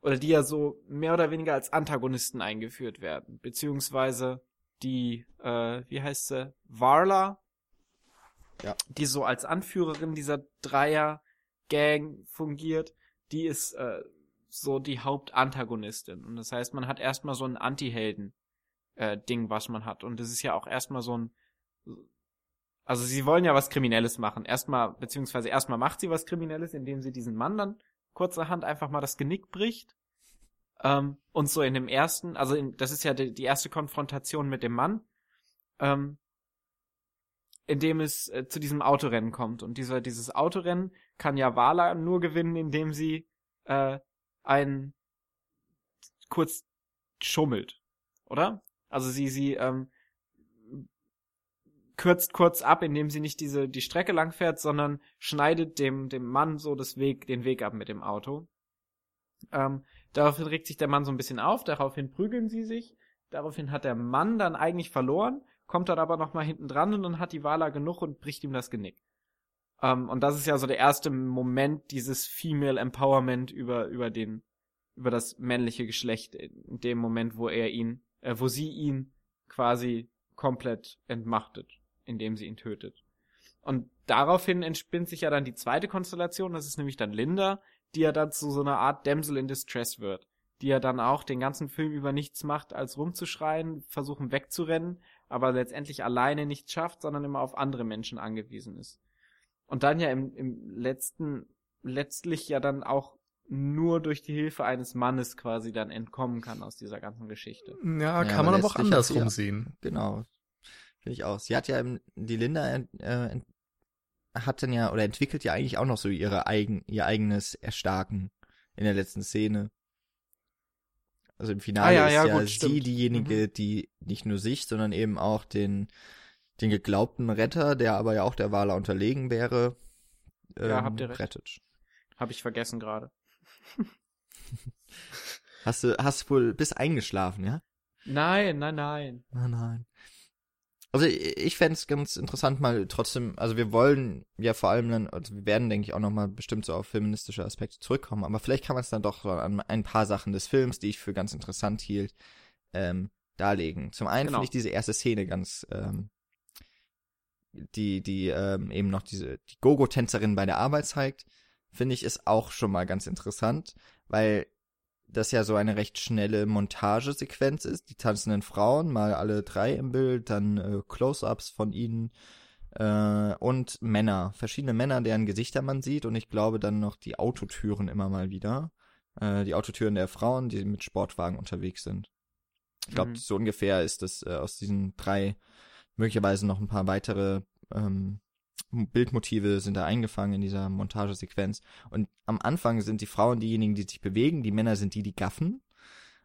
oder die ja so mehr oder weniger als Antagonisten eingeführt werden, beziehungsweise die, äh, wie heißt sie, Varla, ja. die so als Anführerin dieser Dreier Gang fungiert, die ist äh, so die Hauptantagonistin. Und das heißt, man hat erstmal so ein Anti-Helden äh, was man hat. Und das ist ja auch erstmal so ein also sie wollen ja was Kriminelles machen. Erstmal, beziehungsweise erstmal macht sie was Kriminelles, indem sie diesen Mann dann kurzerhand einfach mal das Genick bricht. Ähm, und so in dem ersten, also in, das ist ja die, die erste Konfrontation mit dem Mann. Ähm, indem es äh, zu diesem Autorennen kommt. Und dieser, dieses Autorennen kann ja Wala nur gewinnen, indem sie äh, einen kurz schummelt, oder? Also sie, sie ähm, kürzt kurz ab, indem sie nicht diese die Strecke lang fährt, sondern schneidet dem dem Mann so das Weg den Weg ab mit dem Auto. Ähm, daraufhin regt sich der Mann so ein bisschen auf, daraufhin prügeln sie sich, daraufhin hat der Mann dann eigentlich verloren kommt dann aber noch mal hinten dran und dann hat die Wala genug und bricht ihm das Genick. Um, ähm, und das ist ja so der erste Moment dieses Female Empowerment über über den über das männliche Geschlecht in dem Moment, wo er ihn, äh, wo sie ihn quasi komplett entmachtet, indem sie ihn tötet. Und daraufhin entspinnt sich ja dann die zweite Konstellation, das ist nämlich dann Linda, die ja dann zu so einer Art Damsel in Distress wird, die ja dann auch den ganzen Film über nichts macht, als rumzuschreien, versuchen wegzurennen aber letztendlich alleine nicht schafft, sondern immer auf andere Menschen angewiesen ist. Und dann ja im, im letzten, letztlich ja dann auch nur durch die Hilfe eines Mannes quasi dann entkommen kann aus dieser ganzen Geschichte. Ja, kann ja, man aber auch andersrum ja, sehen. Genau. Finde ich auch. Sie hat ja, die Linda äh, hat dann ja, oder entwickelt ja eigentlich auch noch so ihre eigen, ihr eigenes Erstarken in der letzten Szene. Also im Finale ah, ja, ist ja, ja gut, sie stimmt. diejenige, mhm. die nicht nur sich, sondern eben auch den, den geglaubten Retter, der aber ja auch der Wala unterlegen wäre, ähm, ja, habt ihr recht. rettet. Hab ich vergessen gerade. *laughs* hast du, hast wohl bis eingeschlafen, ja? Nein, nein, nein. Nein, nein. Also ich fände es ganz interessant mal trotzdem, also wir wollen ja vor allem dann, also wir werden, denke ich, auch nochmal bestimmt so auf feministische Aspekte zurückkommen, aber vielleicht kann man es dann doch so an ein paar Sachen des Films, die ich für ganz interessant hielt, ähm, darlegen. Zum einen genau. finde ich diese erste Szene ganz, ähm, die, die ähm, eben noch diese, die Gogo-Tänzerin bei der Arbeit zeigt, finde ich, ist auch schon mal ganz interessant, weil das ja so eine recht schnelle Montagesequenz ist. Die tanzenden Frauen, mal alle drei im Bild, dann äh, Close-ups von ihnen äh, und Männer, verschiedene Männer, deren Gesichter man sieht und ich glaube dann noch die Autotüren immer mal wieder. Äh, die Autotüren der Frauen, die mit Sportwagen unterwegs sind. Ich glaube, mhm. so ungefähr ist das äh, aus diesen drei möglicherweise noch ein paar weitere ähm, Bildmotive sind da eingefangen in dieser Montagesequenz. Und am Anfang sind die Frauen diejenigen, die sich bewegen, die Männer sind die, die gaffen.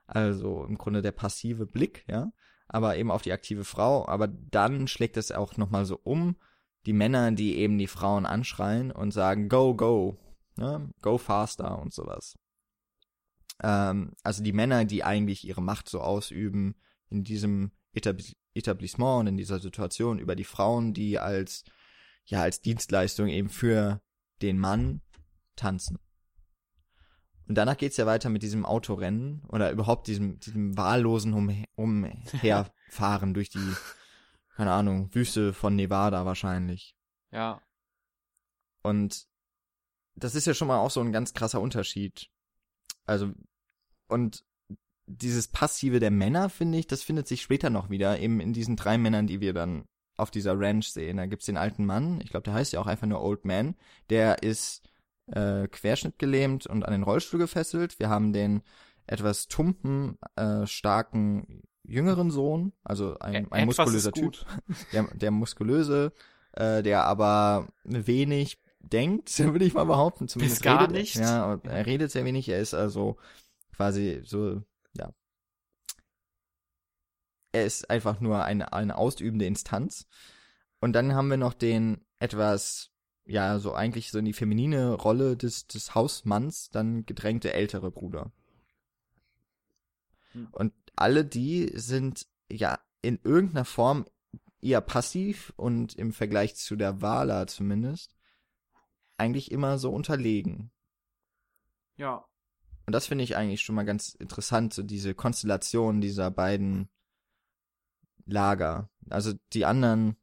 Also im Grunde der passive Blick, ja. Aber eben auf die aktive Frau. Aber dann schlägt es auch nochmal so um. Die Männer, die eben die Frauen anschreien und sagen, go, go, ne? go faster und sowas. Ähm, also die Männer, die eigentlich ihre Macht so ausüben in diesem Etablissement und in dieser Situation über die Frauen, die als ja als Dienstleistung eben für den Mann tanzen. Und danach geht's ja weiter mit diesem Autorennen oder überhaupt diesem, diesem wahllosen Umher Umherfahren durch die, *laughs* keine Ahnung, Wüste von Nevada wahrscheinlich. Ja. Und das ist ja schon mal auch so ein ganz krasser Unterschied. Also, und dieses Passive der Männer, finde ich, das findet sich später noch wieder, eben in diesen drei Männern, die wir dann auf dieser Ranch sehen. Da gibt's den alten Mann, ich glaube, der heißt ja auch einfach nur Old Man, der ist äh, querschnittgelähmt und an den Rollstuhl gefesselt. Wir haben den etwas tumpen, äh, starken jüngeren Sohn, also ein, ein Etwas muskulöser Typ, *laughs* der, der muskulöse, äh, der aber wenig denkt, *laughs* würde ich mal behaupten. Zumindest Bis gar redet, nicht. Ja, er redet sehr wenig. Er ist also quasi so, ja. Er ist einfach nur eine, eine ausübende Instanz. Und dann haben wir noch den etwas, ja, so eigentlich so in die feminine Rolle des, des Hausmanns, dann gedrängte ältere Bruder. Hm. Und alle die sind ja in irgendeiner Form eher passiv und im Vergleich zu der Wala zumindest eigentlich immer so unterlegen. Ja. Und das finde ich eigentlich schon mal ganz interessant, so diese Konstellation dieser beiden Lager. Also die anderen,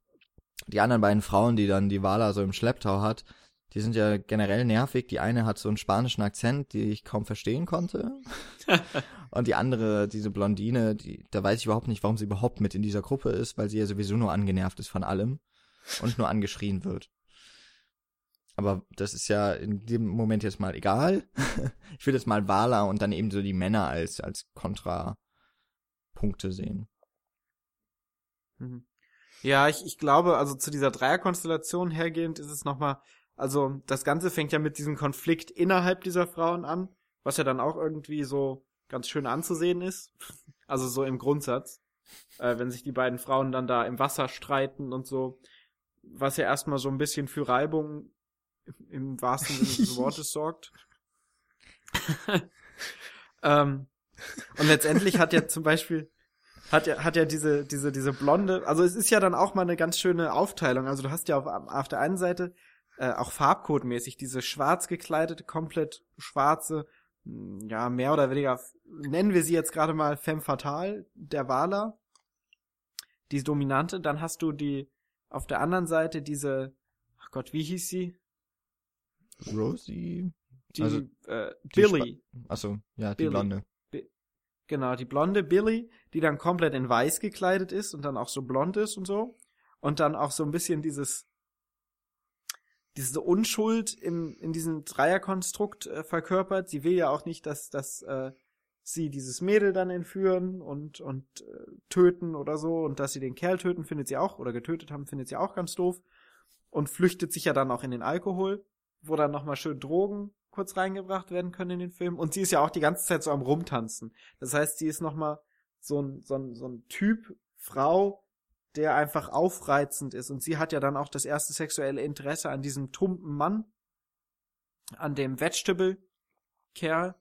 die anderen beiden Frauen, die dann die Wala so im Schlepptau hat, die sind ja generell nervig. Die eine hat so einen spanischen Akzent, die ich kaum verstehen konnte. *laughs* Und die andere, diese Blondine, die, da weiß ich überhaupt nicht, warum sie überhaupt mit in dieser Gruppe ist, weil sie ja sowieso nur angenervt ist von allem und nur angeschrien wird. Aber das ist ja in dem Moment jetzt mal egal. *laughs* ich würde jetzt mal Wala und dann eben so die Männer als, als Kontrapunkte sehen. Mhm. Ja, ich, ich glaube, also zu dieser Dreierkonstellation hergehend ist es nochmal, also das Ganze fängt ja mit diesem Konflikt innerhalb dieser Frauen an, was ja dann auch irgendwie so ganz schön anzusehen ist. *laughs* Also so im Grundsatz. Äh, wenn sich die beiden Frauen dann da im Wasser streiten und so, was ja erstmal so ein bisschen für Reibung im wahrsten Sinne des *laughs* Wortes sorgt. *laughs* ähm, und letztendlich hat ja zum Beispiel hat ja, hat ja diese, diese, diese blonde, also es ist ja dann auch mal eine ganz schöne Aufteilung. Also du hast ja auf, auf der einen Seite äh, auch farbcode-mäßig diese schwarz gekleidete, komplett schwarze, mh, ja, mehr oder weniger, nennen wir sie jetzt gerade mal Femme Fatale, der Wala, die dominante. Dann hast du die, auf der anderen Seite diese, ach Gott, wie hieß sie? Rosie? Die, Also, äh, Billy. Achso, ja, die Billy. Blonde. Genau, die blonde Billy, die dann komplett in weiß gekleidet ist und dann auch so blond ist und so. Und dann auch so ein bisschen dieses, diese Unschuld im, in diesem Dreierkonstrukt äh, verkörpert. Sie will ja auch nicht, dass, dass äh, sie dieses Mädel dann entführen und, und äh, töten oder so. Und dass sie den Kerl töten, findet sie auch, oder getötet haben, findet sie auch ganz doof. Und flüchtet sich ja dann auch in den Alkohol, wo dann nochmal schön Drogen kurz reingebracht werden können in den Film. Und sie ist ja auch die ganze Zeit so am Rumtanzen. Das heißt, sie ist nochmal so ein, so ein, so ein Typ Frau, der einfach aufreizend ist. Und sie hat ja dann auch das erste sexuelle Interesse an diesem tumpen Mann, an dem Vegetable-Kerl.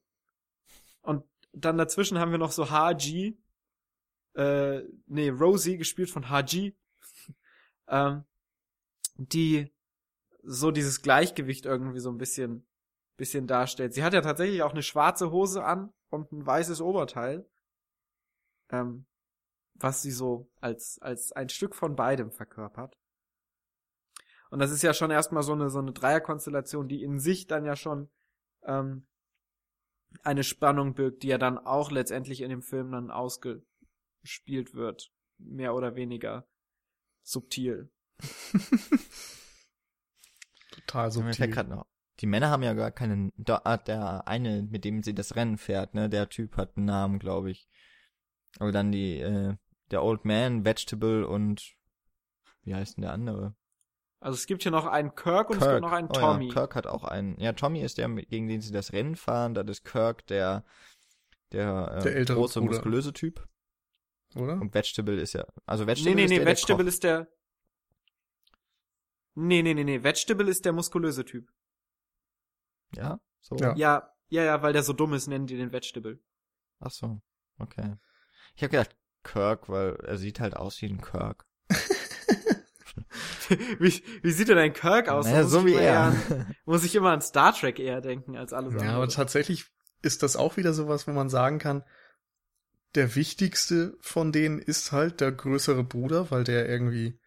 Und dann dazwischen haben wir noch so HG, äh, nee, Rosie, gespielt von HG, *laughs* ähm, die so dieses Gleichgewicht irgendwie so ein bisschen bisschen darstellt. Sie hat ja tatsächlich auch eine schwarze Hose an und ein weißes Oberteil, ähm, was sie so als als ein Stück von beidem verkörpert. Und das ist ja schon erstmal so eine so eine Dreierkonstellation, die in sich dann ja schon ähm, eine Spannung birgt, die ja dann auch letztendlich in dem Film dann ausgespielt wird, mehr oder weniger subtil. *laughs* Total Mir fällt subtil. grad noch. Die Männer haben ja gar keinen, da, ah, der eine, mit dem sie das Rennen fährt, ne, der Typ hat einen Namen, glaube ich. Aber dann die, äh, der Old Man, Vegetable und, wie heißt denn der andere? Also es gibt hier noch einen Kirk und es gibt noch einen Oh Tommy. Ja, Kirk hat auch einen. Ja, Tommy ist der, mit- gegen den sie das Rennen fahren. Da ist Kirk der, der, äh, Der ältere große, Bruder. muskulöse Typ. Oder? Und Vegetable ist ja, also Nee, Vegetable nee, ist nee, der, der Vegetable kocht. ist der. Nee, nee, nee, nee, Vegetable ist der muskulöse Typ. Ja, so. Ja. Ja, ja, ja, weil der so dumm ist, nennen die den Vegetable. Ach so, okay. Ich habe gedacht Kirk, weil er sieht halt aus wie ein Kirk. *laughs* *laughs* wie, wie sieht denn ein Kirk aus? Naja, muss so ich wie immer er. eher An, *laughs* muss ich immer an Star Trek eher denken als alles Ja, andere. aber tatsächlich ist das auch wieder sowas, wo man sagen kann, der wichtigste von denen ist halt der größere Bruder, weil der irgendwie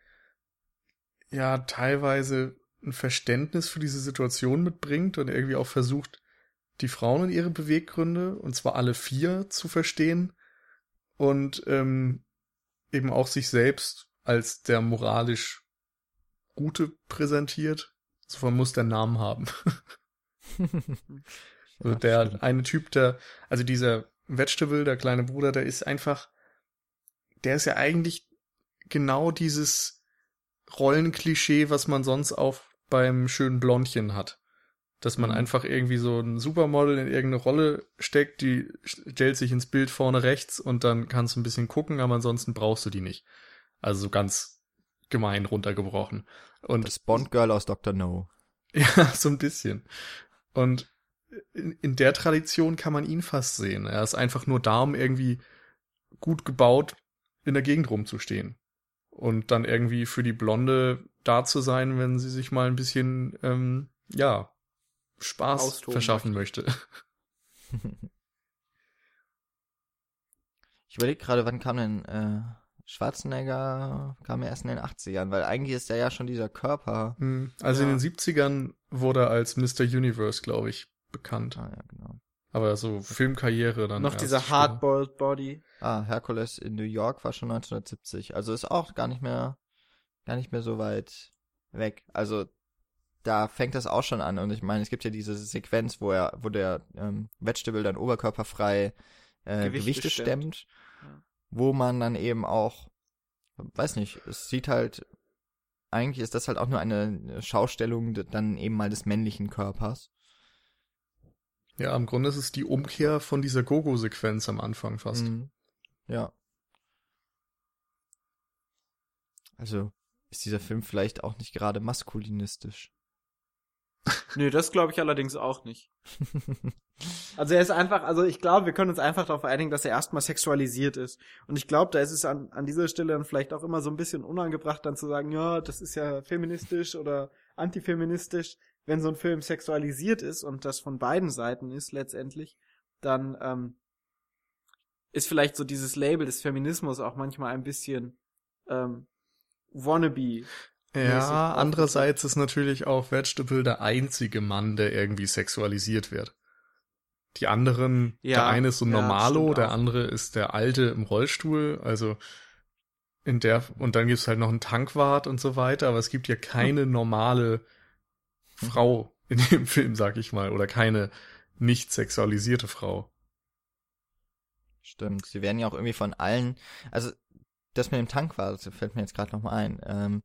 ja teilweise ein Verständnis für diese Situation mitbringt und irgendwie auch versucht, die Frauen und ihre Beweggründe, und zwar alle vier, zu verstehen und ähm, eben auch sich selbst als der moralisch Gute präsentiert. So muss der Namen haben. *laughs* *laughs* also der eine Typ, der, also dieser Vegetable, der kleine Bruder, der ist einfach, der ist ja eigentlich genau dieses Rollenklischee, was man sonst auch beim schönen Blondchen hat. Dass man mhm. einfach irgendwie so ein Supermodel in irgendeine Rolle steckt, die stellt sich ins Bild vorne rechts und dann kannst du ein bisschen gucken, aber ansonsten brauchst du die nicht. Also so ganz gemein runtergebrochen. Und das Bond Girl aus Dr. No. *laughs* Ja, so ein bisschen. Und in, in der Tradition kann man ihn fast sehen. Er ist einfach nur da, um irgendwie gut gebaut in der Gegend rumzustehen. Und dann irgendwie für die Blonde da zu sein, wenn sie sich mal ein bisschen, ähm, ja, Spaß Austoben verschaffen möchte. möchte. *laughs* ich überlege gerade, wann kam denn äh, Schwarzenegger kam ja erst in den 80ern, weil eigentlich ist er ja schon dieser Körper. Hm, also ja. in den 70ern wurde er als Mr. Universe, glaube ich, bekannt. Ah, ja, genau. Aber so Filmkarriere dann. Noch dieser Hardboiled Body. Ah, Hercules in New York war schon 1970. Also ist auch gar nicht mehr, gar nicht mehr so weit weg. Also da fängt das auch schon an. Und ich meine, es gibt ja diese Sequenz, wo er, wo der ähm, Vegetable dann oberkörperfrei äh, Gewichte stemmt. stemmt ja. Wo man dann eben auch, weiß nicht, es sieht halt, eigentlich ist das halt auch nur eine Schaustellung dann eben mal des männlichen Körpers. Ja, im Grunde ist es die Umkehr von dieser Gogo-Sequenz am Anfang fast. Mhm. Ja. Also ist dieser Film vielleicht auch nicht gerade maskulinistisch. *laughs* Nö, das glaube ich allerdings auch nicht. *laughs* Also er ist einfach, also ich glaube, wir können uns einfach darauf einigen, dass er erstmal sexualisiert ist. Und ich glaube, da ist es an, an dieser Stelle dann vielleicht auch immer so ein bisschen unangebracht, dann zu sagen, ja, das ist ja feministisch oder antifeministisch wenn so ein Film sexualisiert ist und das von beiden Seiten ist letztendlich, dann ähm, ist vielleicht so dieses Label des Feminismus auch manchmal ein bisschen ähm, wannabe. Ja, andererseits ist natürlich auch Vegetable der einzige Mann, der irgendwie sexualisiert wird. Die anderen, ja, der eine ist so Normalo, ja, der andere ist der Alte im Rollstuhl, also in der, und dann gibt's halt noch einen Tankwart und so weiter, aber es gibt ja keine *laughs* normale Frau in dem Film, sag ich mal, oder keine nicht sexualisierte Frau. Stimmt, sie werden ja auch irgendwie von allen, also das mit dem Tank war, das fällt mir jetzt gerade nochmal ein, ähm,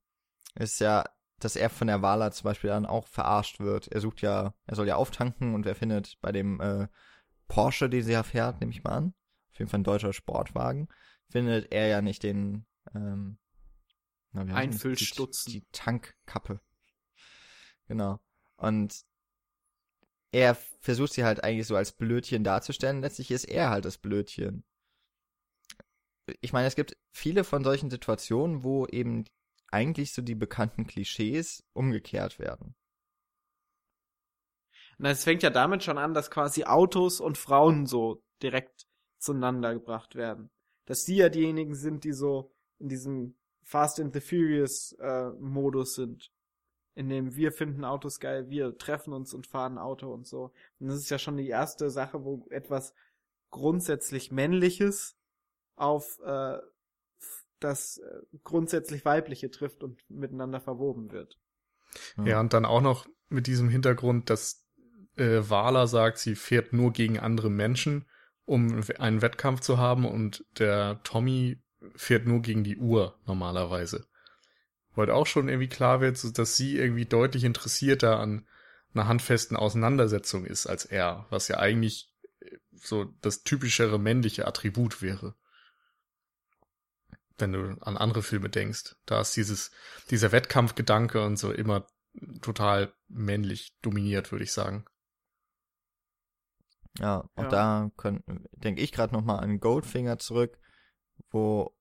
ist ja, dass er von der Wala zum Beispiel dann auch verarscht wird. Er sucht ja, er soll ja auftanken und wer findet bei dem äh, Porsche, den sie ja fährt, nehme ich mal an, auf jeden Fall ein deutscher Sportwagen, findet er ja nicht den ähm, na, Einfüllstutzen. Die, die Tankkappe. Genau. Und er versucht sie halt eigentlich so als Blödchen darzustellen. Letztlich ist er halt das Blödchen. Ich meine, es gibt viele von solchen Situationen, wo eben eigentlich so die bekannten Klischees umgekehrt werden. Na, es fängt ja damit schon an, dass quasi Autos und Frauen so direkt zueinander gebracht werden. Dass die ja diejenigen sind, die so in diesem Fast and the Furious äh, Modus sind in dem wir finden Autos geil, wir treffen uns und fahren Auto und so. Und das ist ja schon die erste Sache, wo etwas grundsätzlich Männliches auf äh, das äh, grundsätzlich Weibliche trifft und miteinander verwoben wird. Ja, und dann auch noch mit diesem Hintergrund, dass äh, Wala sagt, sie fährt nur gegen andere Menschen, um einen Wettkampf zu haben und der Tommy fährt nur gegen die Uhr normalerweise wo halt auch schon irgendwie klar wird, dass sie irgendwie deutlich interessierter an einer handfesten Auseinandersetzung ist als er, was ja eigentlich äh, so das typischere männliche Attribut wäre. Wenn du an andere Filme denkst, da ist dieses, dieser Wettkampfgedanke und so immer total männlich dominiert, würde ich sagen. Ja, und ja. da denke ich gerade noch mal an Goldfinger zurück, wo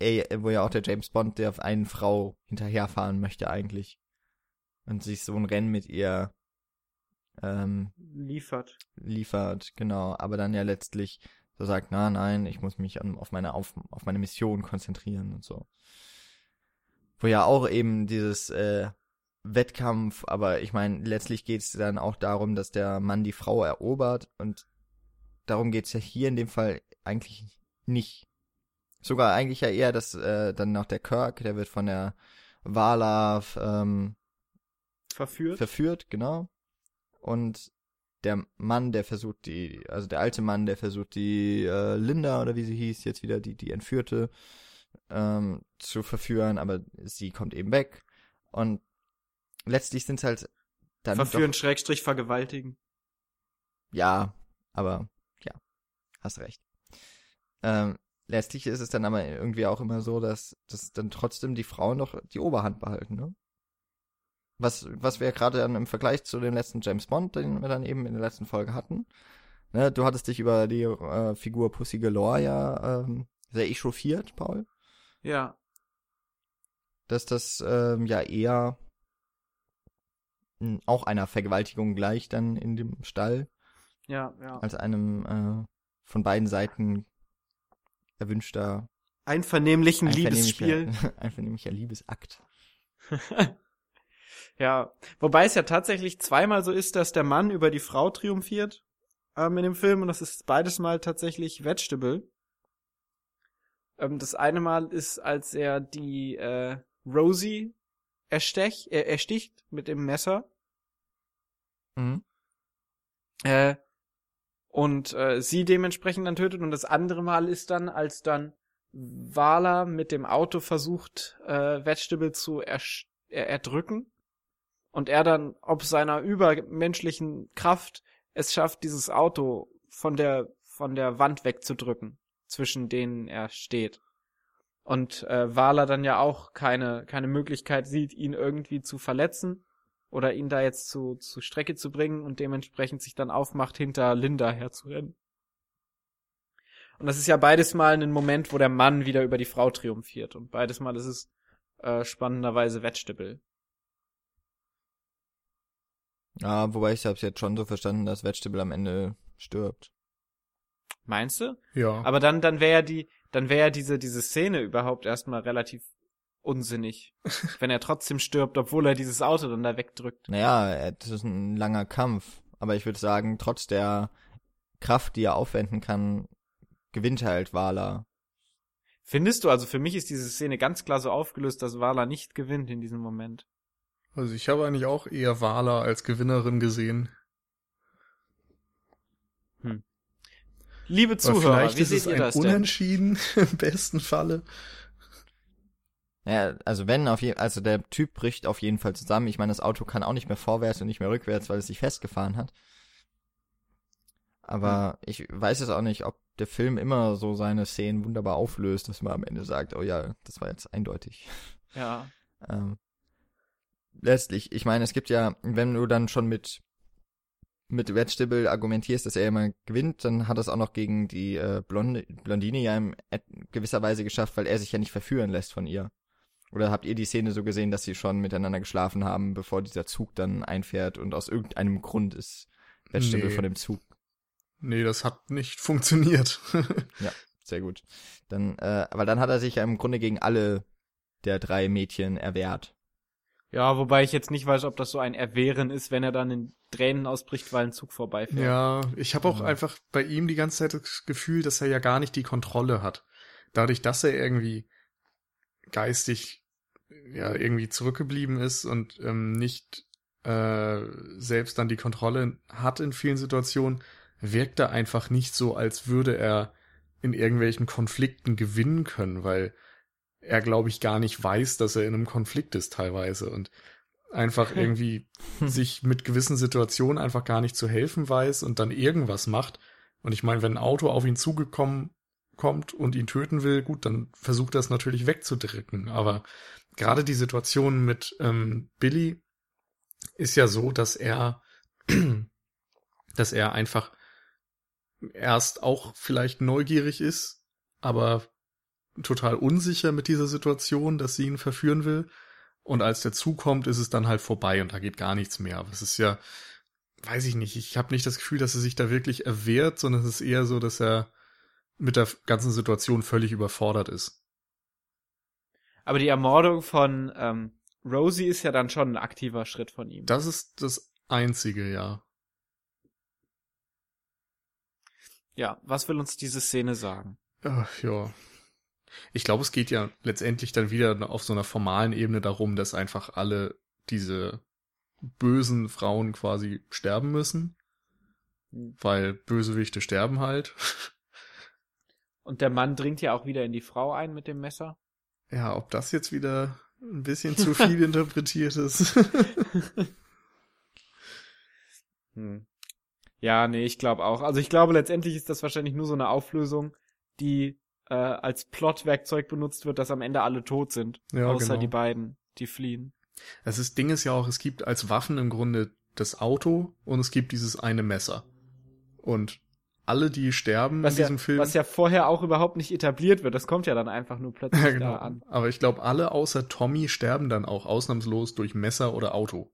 ey, wo ja auch der James Bond, der auf eine Frau hinterherfahren möchte eigentlich. Und sich so ein Rennen mit ihr ähm, Liefert. liefert, genau, aber dann ja letztlich so sagt, na nein, ich muss mich an, auf meine auf, auf meine Mission konzentrieren und so. Wo ja auch eben dieses äh, Wettkampf, aber ich meine, letztlich geht es dann auch darum, dass der Mann die Frau erobert und darum geht's ja hier in dem Fall eigentlich nicht. Sogar eigentlich ja eher, dass äh, dann noch der Kirk, der wird von der Vala ähm, Verführt. verführt, genau. Und der Mann, der versucht die, also der alte Mann, der versucht die äh, Linda oder wie sie hieß, jetzt wieder die, die Entführte, ähm, zu verführen, aber sie kommt eben weg. Und letztlich sind es halt dann Verführen, doch, Schrägstrich, vergewaltigen. ja, aber ja, hast recht. Ähm, letztlich ist es dann aber irgendwie auch immer so, dass, dass dann trotzdem die Frauen noch die Oberhand behalten, ne? Was, was wir gerade dann im Vergleich zu dem letzten James Bond, den wir dann eben in der letzten Folge hatten, ne, du hattest dich über die äh, Figur Pussy Galore ja ähm, sehr echauffiert, Paul, Ja. dass das ähm, ja eher auch einer Vergewaltigung gleich dann in dem Stall Ja, ja. als einem äh, von beiden Seiten erwünschter Einvernehmlichen Liebesspiel. einvernehmlicher *laughs* Liebesakt. *laughs* Ja, wobei es ja tatsächlich zweimal so ist, dass der Mann über die Frau triumphiert ähm, in dem Film und das ist beides Mal tatsächlich Vegetable. Ähm, das eine Mal ist, als er die äh, Rosie erstech, äh, ersticht mit dem Messer Mhm. äh, und äh, sie dementsprechend dann tötet und das andere Mal ist dann, als dann Vala mit dem Auto versucht, äh, Vegetable zu er erdrücken und er dann ob seiner übermenschlichen Kraft es schafft, dieses Auto von der von der Wand wegzudrücken, zwischen denen er steht. Und äh, Vala dann ja auch keine keine Möglichkeit sieht, ihn irgendwie zu verletzen oder ihn da jetzt zu zu Strecke zu bringen und dementsprechend sich dann aufmacht, hinter Linda herzurennen. Und das ist ja beides mal ein Moment, wo der Mann wieder über die Frau triumphiert und beides mal ist es äh, spannenderweise Vegetable. Ja, wobei ich habe es jetzt schon so verstanden, dass Vegetable am Ende stirbt. Meinst du? Ja. Aber dann, dann wäre ja die, dann wäre ja diese, diese Szene überhaupt erstmal relativ unsinnig. *laughs* wenn er trotzdem stirbt, obwohl er dieses Auto dann da wegdrückt. Naja, das ist ein langer Kampf. Aber ich würde sagen, trotz der Kraft, die er aufwenden kann, gewinnt halt Vala. Findest du, also für mich ist diese Szene ganz klar so aufgelöst, dass Vala nicht gewinnt in diesem Moment. Also ich habe eigentlich auch eher Wala als Gewinnerin gesehen. Liebe Aber Zuhörer, vielleicht wie ist seht es ihr ein das denn? Unentschieden *laughs* im besten Falle. Ja, also wenn auf jeden also der Typ bricht auf jeden Fall zusammen. Ich meine, das Auto kann auch nicht mehr vorwärts und nicht mehr rückwärts, weil es sich festgefahren hat. Aber ich weiß jetzt auch nicht, ob der Film immer so seine Szenen wunderbar auflöst, dass man am Ende sagt, oh ja, das war jetzt eindeutig. Ja. Ähm, letztlich, ich meine, es gibt ja, wenn du dann schon mit mit Vegetable argumentierst, dass er immer gewinnt, dann hat er es auch noch gegen die äh, Blonde, Blondine ja in gewisser Weise geschafft, weil er sich ja nicht verführen lässt von ihr. Oder habt ihr die Szene so gesehen, dass sie schon miteinander geschlafen haben, bevor dieser Zug dann einfährt und aus irgendeinem Grund ist Vegetable Nee. von dem Zug? Nee, das hat nicht *laughs* funktioniert. Sehr gut. Dann, äh, aber dann hat er sich ja im Grunde gegen alle der drei Mädchen erwehrt. Ja, wobei ich jetzt nicht weiß, ob das so ein Erwehren ist, wenn er dann in Tränen ausbricht, weil ein Zug vorbeifährt. ja, ich habe auch einfach bei ihm die ganze Zeit das Gefühl, dass er ja gar nicht die Kontrolle hat. Dadurch, dass er irgendwie geistig ja irgendwie zurückgeblieben ist und ähm, nicht äh, selbst dann die Kontrolle hat in vielen Situationen, wirkt er einfach nicht so, als würde er in irgendwelchen Konflikten gewinnen können, weil er, glaube ich, gar nicht weiß, dass er in einem Konflikt ist teilweise und einfach irgendwie sich mit gewissen Situationen einfach gar nicht zu helfen weiß und dann irgendwas macht. Und ich meine, wenn ein Auto auf ihn zugekommen kommt und ihn töten will, gut, dann versucht er es natürlich wegzudrücken. Aber gerade die Situation mit ähm, Billy ist ja so, dass er, *clears throat* dass er einfach erst auch vielleicht neugierig ist, aber total unsicher mit dieser Situation, dass sie ihn verführen will. Und als der Zug kommt, ist es dann halt vorbei und da geht gar nichts mehr. Aber es ist ja weiß ich nicht, ich habe nicht das Gefühl, dass er sich da wirklich erwehrt, sondern es ist eher so, dass er mit der ganzen Situation völlig überfordert ist. Aber die Ermordung von ähm, Rosie ist ja dann schon ein aktiver Schritt von ihm. Das ist das Einzige, ja. Ja, was will uns diese Szene sagen? Ach, ja. Ich glaube, es geht ja letztendlich dann wieder auf so einer formalen Ebene darum, dass einfach alle diese bösen Frauen quasi sterben müssen. Weil Bösewichte sterben halt. *laughs* Und der Mann dringt ja auch wieder in die Frau ein mit dem Messer. Ja, ob das jetzt wieder ein bisschen zu *laughs* viel interpretiert ist. *laughs* hm. Ja, nee, ich glaube auch. Also ich glaube, letztendlich ist das wahrscheinlich nur so eine Auflösung, die äh, als Plotwerkzeug benutzt wird, dass am Ende alle tot sind. Ja, außer genau. die beiden, die fliehen. Das ist, Ding ist ja auch, es gibt als Waffen im Grunde das Auto und es gibt dieses eine Messer. Und alle, die sterben Was in ja, diesem Film. was ja vorher auch überhaupt nicht etabliert wird. Das kommt ja dann einfach nur *laughs* plötzlich ja, genau. da an. Aber ich glaube, alle außer Tommy sterben dann auch ausnahmslos durch Messer oder Auto.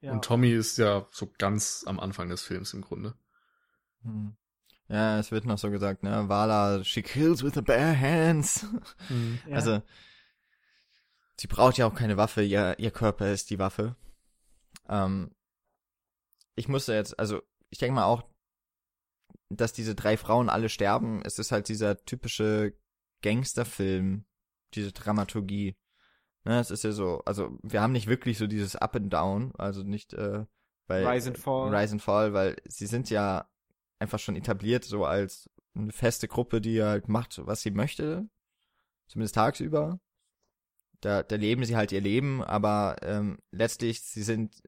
Ja. Und Tommy ist ja so ganz am Anfang des Films im Grunde. Hm. Ja, es wird noch so gesagt, ne, Vala, she kills with the bare hands. *laughs* Ja. Also, sie braucht ja auch keine Waffe, ihr, ihr Körper ist die Waffe. Ähm, ich musste jetzt, also, ich denke mal auch, dass diese drei Frauen alle sterben, es ist halt dieser typische Gangsterfilm, diese Dramaturgie. Ne, es ist ja so, also, wir haben nicht wirklich so dieses Up and Down, also nicht, äh, weil, Rise and Fall. Rise and Fall, weil sie sind ja einfach schon etabliert, so als eine feste Gruppe, die halt macht, was sie möchte. Zumindest tagsüber. Da, da leben sie halt ihr Leben, aber ähm, letztlich, sie sind,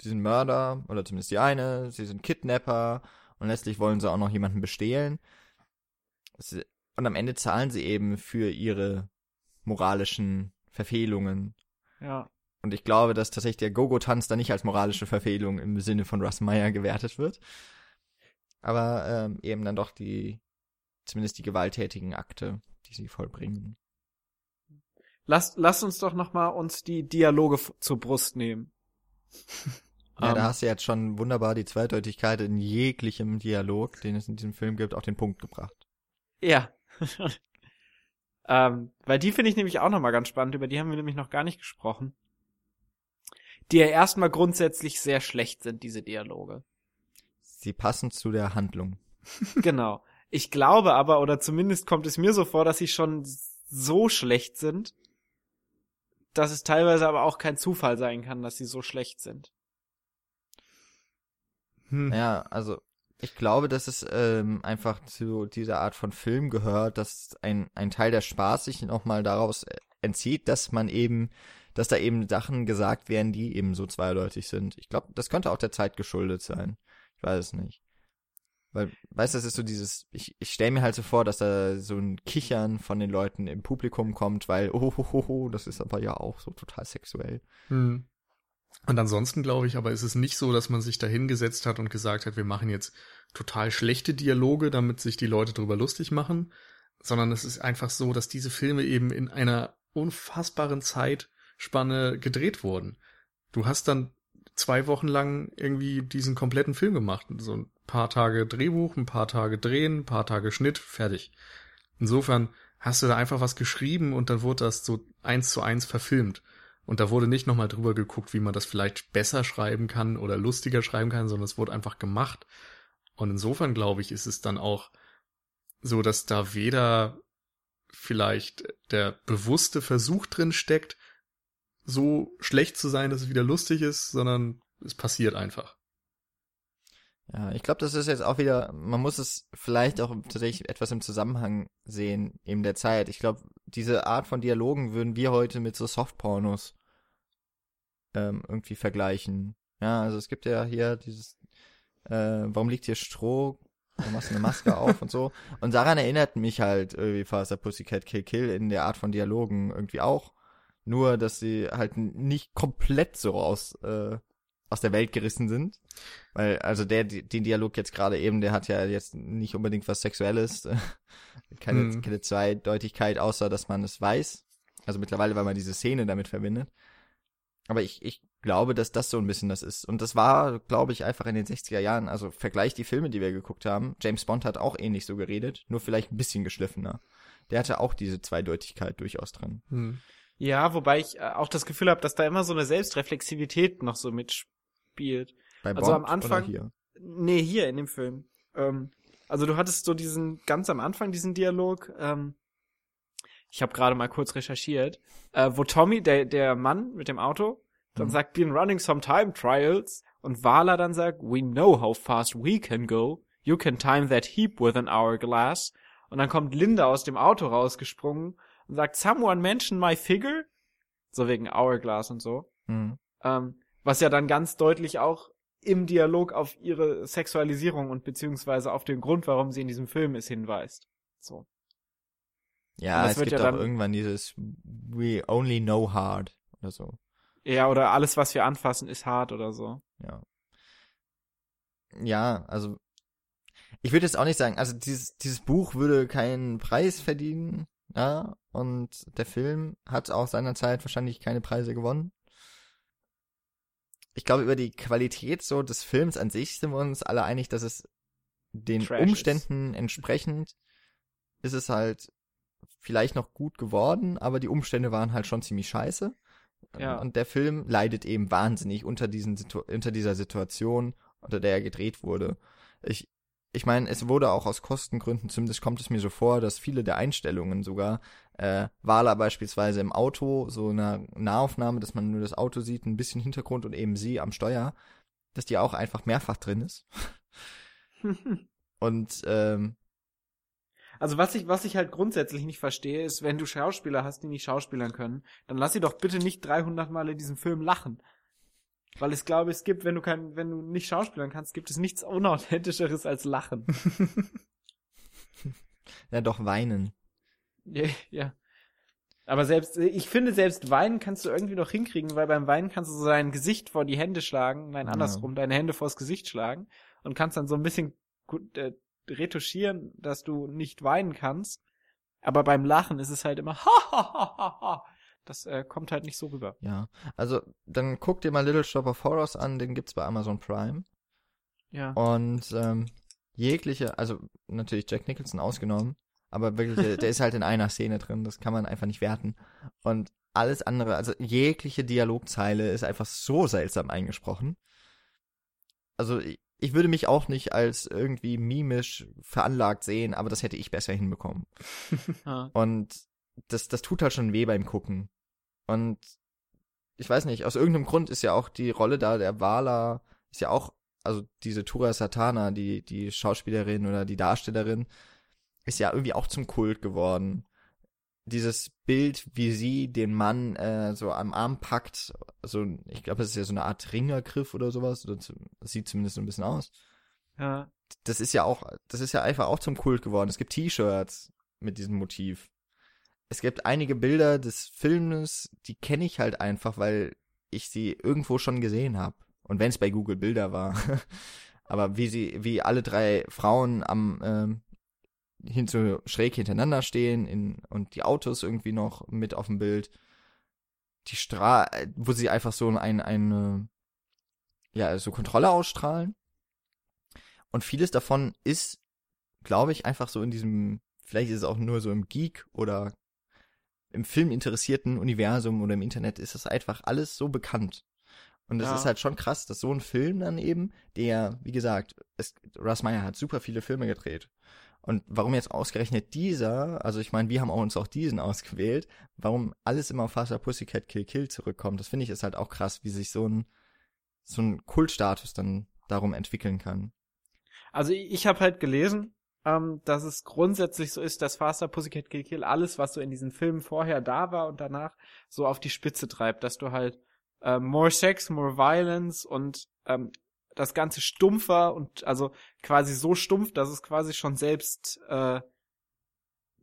sie sind Mörder, oder zumindest die eine, sie sind Kidnapper und letztlich wollen sie auch noch jemanden bestehlen. Sie, und am Ende zahlen sie eben für ihre moralischen Verfehlungen. Ja. Und ich glaube, dass tatsächlich der Gogo-Tanz da nicht als moralische Verfehlung im Sinne von Russ Meyer gewertet wird. Aber ähm, eben dann doch die, zumindest die gewalttätigen Akte, die sie vollbringen. Lasst, lasst uns doch noch mal uns die Dialoge zur Brust nehmen. *laughs* Ja, Ähm, da hast du jetzt schon wunderbar die Zweideutigkeit in jeglichem Dialog, den es in diesem Film gibt, auf den Punkt gebracht. Ja. *laughs* ähm, weil die finde ich nämlich auch noch mal ganz spannend. Über die haben wir nämlich noch gar nicht gesprochen. Die ja erstmal grundsätzlich sehr schlecht sind, diese Dialoge. Sie passen zu der Handlung. *laughs* *laughs* genau. Ich glaube aber, oder zumindest kommt es mir so vor, dass sie schon so schlecht sind, dass es teilweise aber auch kein Zufall sein kann, dass sie so schlecht sind. Hm. Ja, also ich glaube, dass es ähm, einfach zu dieser Art von Film gehört, dass ein, ein Teil der Spaß sich nochmal daraus äh, entzieht, dass man eben, dass da eben Sachen gesagt werden, die eben so zweideutig sind. Ich glaube, das könnte auch der Zeit geschuldet sein. Ich weiß es nicht. Weil, weißt du, das ist so dieses, ich, ich stelle mir halt so vor, dass da so ein Kichern von den Leuten im Publikum kommt, weil, oh, das ist aber ja auch so total sexuell. Hm. Und ansonsten glaube ich, aber ist es nicht so, dass man sich da hingesetzt hat und gesagt hat, wir machen jetzt total schlechte Dialoge, damit sich die Leute drüber lustig machen, sondern es ist einfach so, dass diese Filme eben in einer unfassbaren Zeitspanne gedreht wurden. Du hast dann zwei Wochen lang irgendwie diesen kompletten Film gemacht. So ein paar Tage Drehbuch, ein paar Tage Drehen, ein paar Tage Schnitt, fertig. Insofern hast du da einfach was geschrieben und dann wurde das so eins zu eins verfilmt. Und da wurde nicht nochmal drüber geguckt, wie man das vielleicht besser schreiben kann oder lustiger schreiben kann, sondern es wurde einfach gemacht. Und insofern glaube ich, ist es dann auch so, dass da weder vielleicht der bewusste Versuch drin steckt, so schlecht zu sein, dass es wieder lustig ist, sondern es passiert einfach. Ja, ich glaube, das ist jetzt auch wieder, man muss es vielleicht auch tatsächlich etwas im Zusammenhang sehen, eben der Zeit. Ich glaube, diese Art von Dialogen würden wir heute mit so Softpornos ähm, irgendwie vergleichen. Ja, also es gibt ja hier dieses, äh, warum liegt hier Stroh? Du machst eine Maske auf und so. Und daran erinnert mich halt irgendwie Faster Pussycat Kill Kill in der Art von Dialogen irgendwie auch. Nur, dass sie halt nicht komplett so aus, äh, aus der Welt gerissen sind. Weil, also der, den Dialog jetzt gerade eben, der hat ja jetzt nicht unbedingt was Sexuelles. *laughs* keine, Hm. keine Zweideutigkeit, außer dass man es weiß. Also mittlerweile, weil man diese Szene damit verbindet. Aber ich, ich glaube, dass das so ein bisschen das ist. Und das war, glaube ich, einfach in den 60er Jahren. Also vergleich die Filme, die wir geguckt haben. James Bond hat auch ähnlich so geredet, nur vielleicht ein bisschen geschliffener. Der hatte auch diese Zweideutigkeit durchaus drin. Hm. Ja, wobei ich äh, auch das Gefühl habe, dass da immer so eine Selbstreflexivität noch so mitspielt. Bei Also am Bond Anfang- hier? Nee, hier in dem Film. Ähm, also du hattest so diesen, ganz am Anfang diesen Dialog, ähm, ich habe gerade mal kurz recherchiert, äh, wo Tommy, der, der Mann mit dem Auto, dann Mhm. sagt, been running some time trials und Vala dann sagt, we know how fast we can go, you can time that heap with an hourglass und dann kommt Linda aus dem Auto rausgesprungen und sagt, someone mention my figure, so wegen Hourglass und so. Mhm. Ähm, was ja dann ganz deutlich auch im Dialog auf ihre Sexualisierung und beziehungsweise auf den Grund, warum sie in diesem Film ist, hinweist. So. Ja, es wird gibt ja auch dann- irgendwann dieses We only know hard oder so. Ja, oder alles, was wir anfassen, ist hart oder so. Ja. Ja, also ich würde jetzt auch nicht sagen, also dieses, dieses Buch würde keinen Preis verdienen, ja, und der Film hat auch seinerzeit wahrscheinlich keine Preise gewonnen. Ich glaube, über die Qualität so des Films an sich sind wir uns alle einig, dass es den Trash ist. Umständen entsprechend ist es halt vielleicht noch gut geworden, aber die Umstände waren halt schon ziemlich scheiße. Ja. Und der Film leidet eben wahnsinnig unter diesen unter dieser Situation, unter der er gedreht wurde. Ich ich meine, es wurde auch aus Kostengründen, zumindest kommt es mir so vor, dass viele der Einstellungen sogar, äh, Wala beispielsweise im Auto, so eine Nahaufnahme, dass man nur das Auto sieht, ein bisschen Hintergrund und eben sie am Steuer, dass die auch einfach mehrfach drin ist. *laughs* Und ähm, Also was ich, was ich halt grundsätzlich nicht verstehe, ist, wenn du Schauspieler hast, die nicht schauspielern können, dann lass sie doch bitte nicht 300 Mal in diesem Film lachen. Weil ich glaube, es gibt, wenn du kein, wenn du nicht schauspielern kannst, gibt es nichts unauthentischeres als Lachen. *laughs* ja doch weinen. Ja, ja. Aber selbst, ich finde, selbst Weinen kannst du irgendwie noch hinkriegen, weil beim Weinen kannst du so dein Gesicht vor die Hände schlagen, nein, Ja. andersrum, deine Hände vors Gesicht schlagen und kannst dann so ein bisschen gut, äh, retuschieren, dass du nicht weinen kannst. Aber beim Lachen ist es halt immer *laughs* ha ha ha ha ha. Das äh, kommt halt nicht so rüber. Ja, also dann guck dir mal Little Shop of Horrors an, den gibt's bei Amazon Prime. Ja. Und ähm, jegliche, also natürlich Jack Nicholson ausgenommen, aber wirklich, der- der ist halt in einer Szene drin, das kann man einfach nicht werten. Und alles andere, also jegliche Dialogzeile ist einfach so seltsam eingesprochen. Also ich, würde mich auch nicht als irgendwie mimisch veranlagt sehen, aber das hätte ich besser hinbekommen. *laughs* Und das, das tut halt schon weh beim Gucken. Und ich weiß nicht, aus irgendeinem Grund ist ja auch die Rolle da der Wala, ist ja auch, also diese Tura Satana, die, die Schauspielerin oder die Darstellerin, ist ja irgendwie auch zum Kult geworden. Dieses Bild, wie sie den Mann äh, so am Arm packt, so, ich glaube, es ist ja so eine Art Ringergriff oder sowas, oder zu, das sieht zumindest so ein bisschen aus ja. das ist ja auch, das ist ja einfach auch zum Kult geworden. Es gibt T-Shirts mit diesem Motiv. Es gibt einige Bilder des Filmes, die kenne ich halt einfach, weil ich sie irgendwo schon gesehen habe. Und wenn es bei Google Bilder war. *laughs* Aber wie sie, wie alle drei Frauen am ähm, hin so schräg hintereinander stehen in, und die Autos irgendwie noch mit auf dem Bild. Die Stra wo sie einfach so ein, eine, ja, so Kontrolle ausstrahlen. Und vieles davon ist, glaube ich, einfach so in diesem, vielleicht ist es auch nur so im Geek oder im Film interessierten Universum oder im Internet ist das einfach alles so bekannt. Und es Ja. ist halt schon krass, dass so ein Film dann eben, der, wie gesagt, es, Russ Meyer hat super viele Filme gedreht. Und warum jetzt ausgerechnet dieser, also ich meine, wir haben auch uns auch diesen *laughs* ausgewählt, warum alles immer auf Faster Pussycat Kill Kill zurückkommt, das finde ich ist halt auch krass, wie sich so ein, so ein Kultstatus dann darum entwickeln kann. Also ich habe halt gelesen, ähm, dass es grundsätzlich so ist, dass Faster Pussycat Kill Kill alles, was so in diesen Filmen vorher da war und danach so auf die Spitze treibt, dass du halt äh, more Sex, more Violence und ähm, das Ganze stumpfer und also quasi so stumpf, dass es quasi schon selbst äh,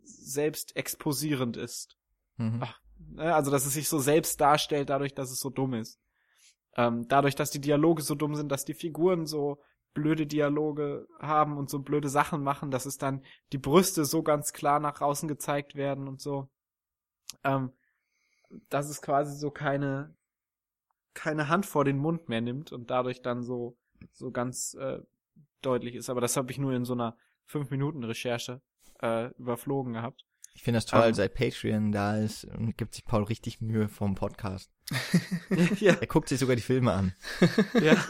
selbst exposierend ist. Mhm. Ach, ne, Also dass es sich so selbst darstellt, dadurch, dass es so dumm ist. Ähm, dadurch, dass die Dialoge so dumm sind, dass die Figuren so blöde Dialoge haben und so blöde Sachen machen, dass es dann die Brüste so ganz klar nach außen gezeigt werden und so. Ähm, dass es quasi so keine keine Hand vor den Mund mehr nimmt und dadurch dann so so ganz äh, deutlich ist. Aber das habe ich nur in so einer fünf Minuten Recherche äh, überflogen gehabt. Ich finde das toll, Ähm. seit Patreon da ist und gibt sich Paul richtig Mühe vom Podcast. ja, *laughs* Er guckt sich sogar die Filme an. ja. *laughs*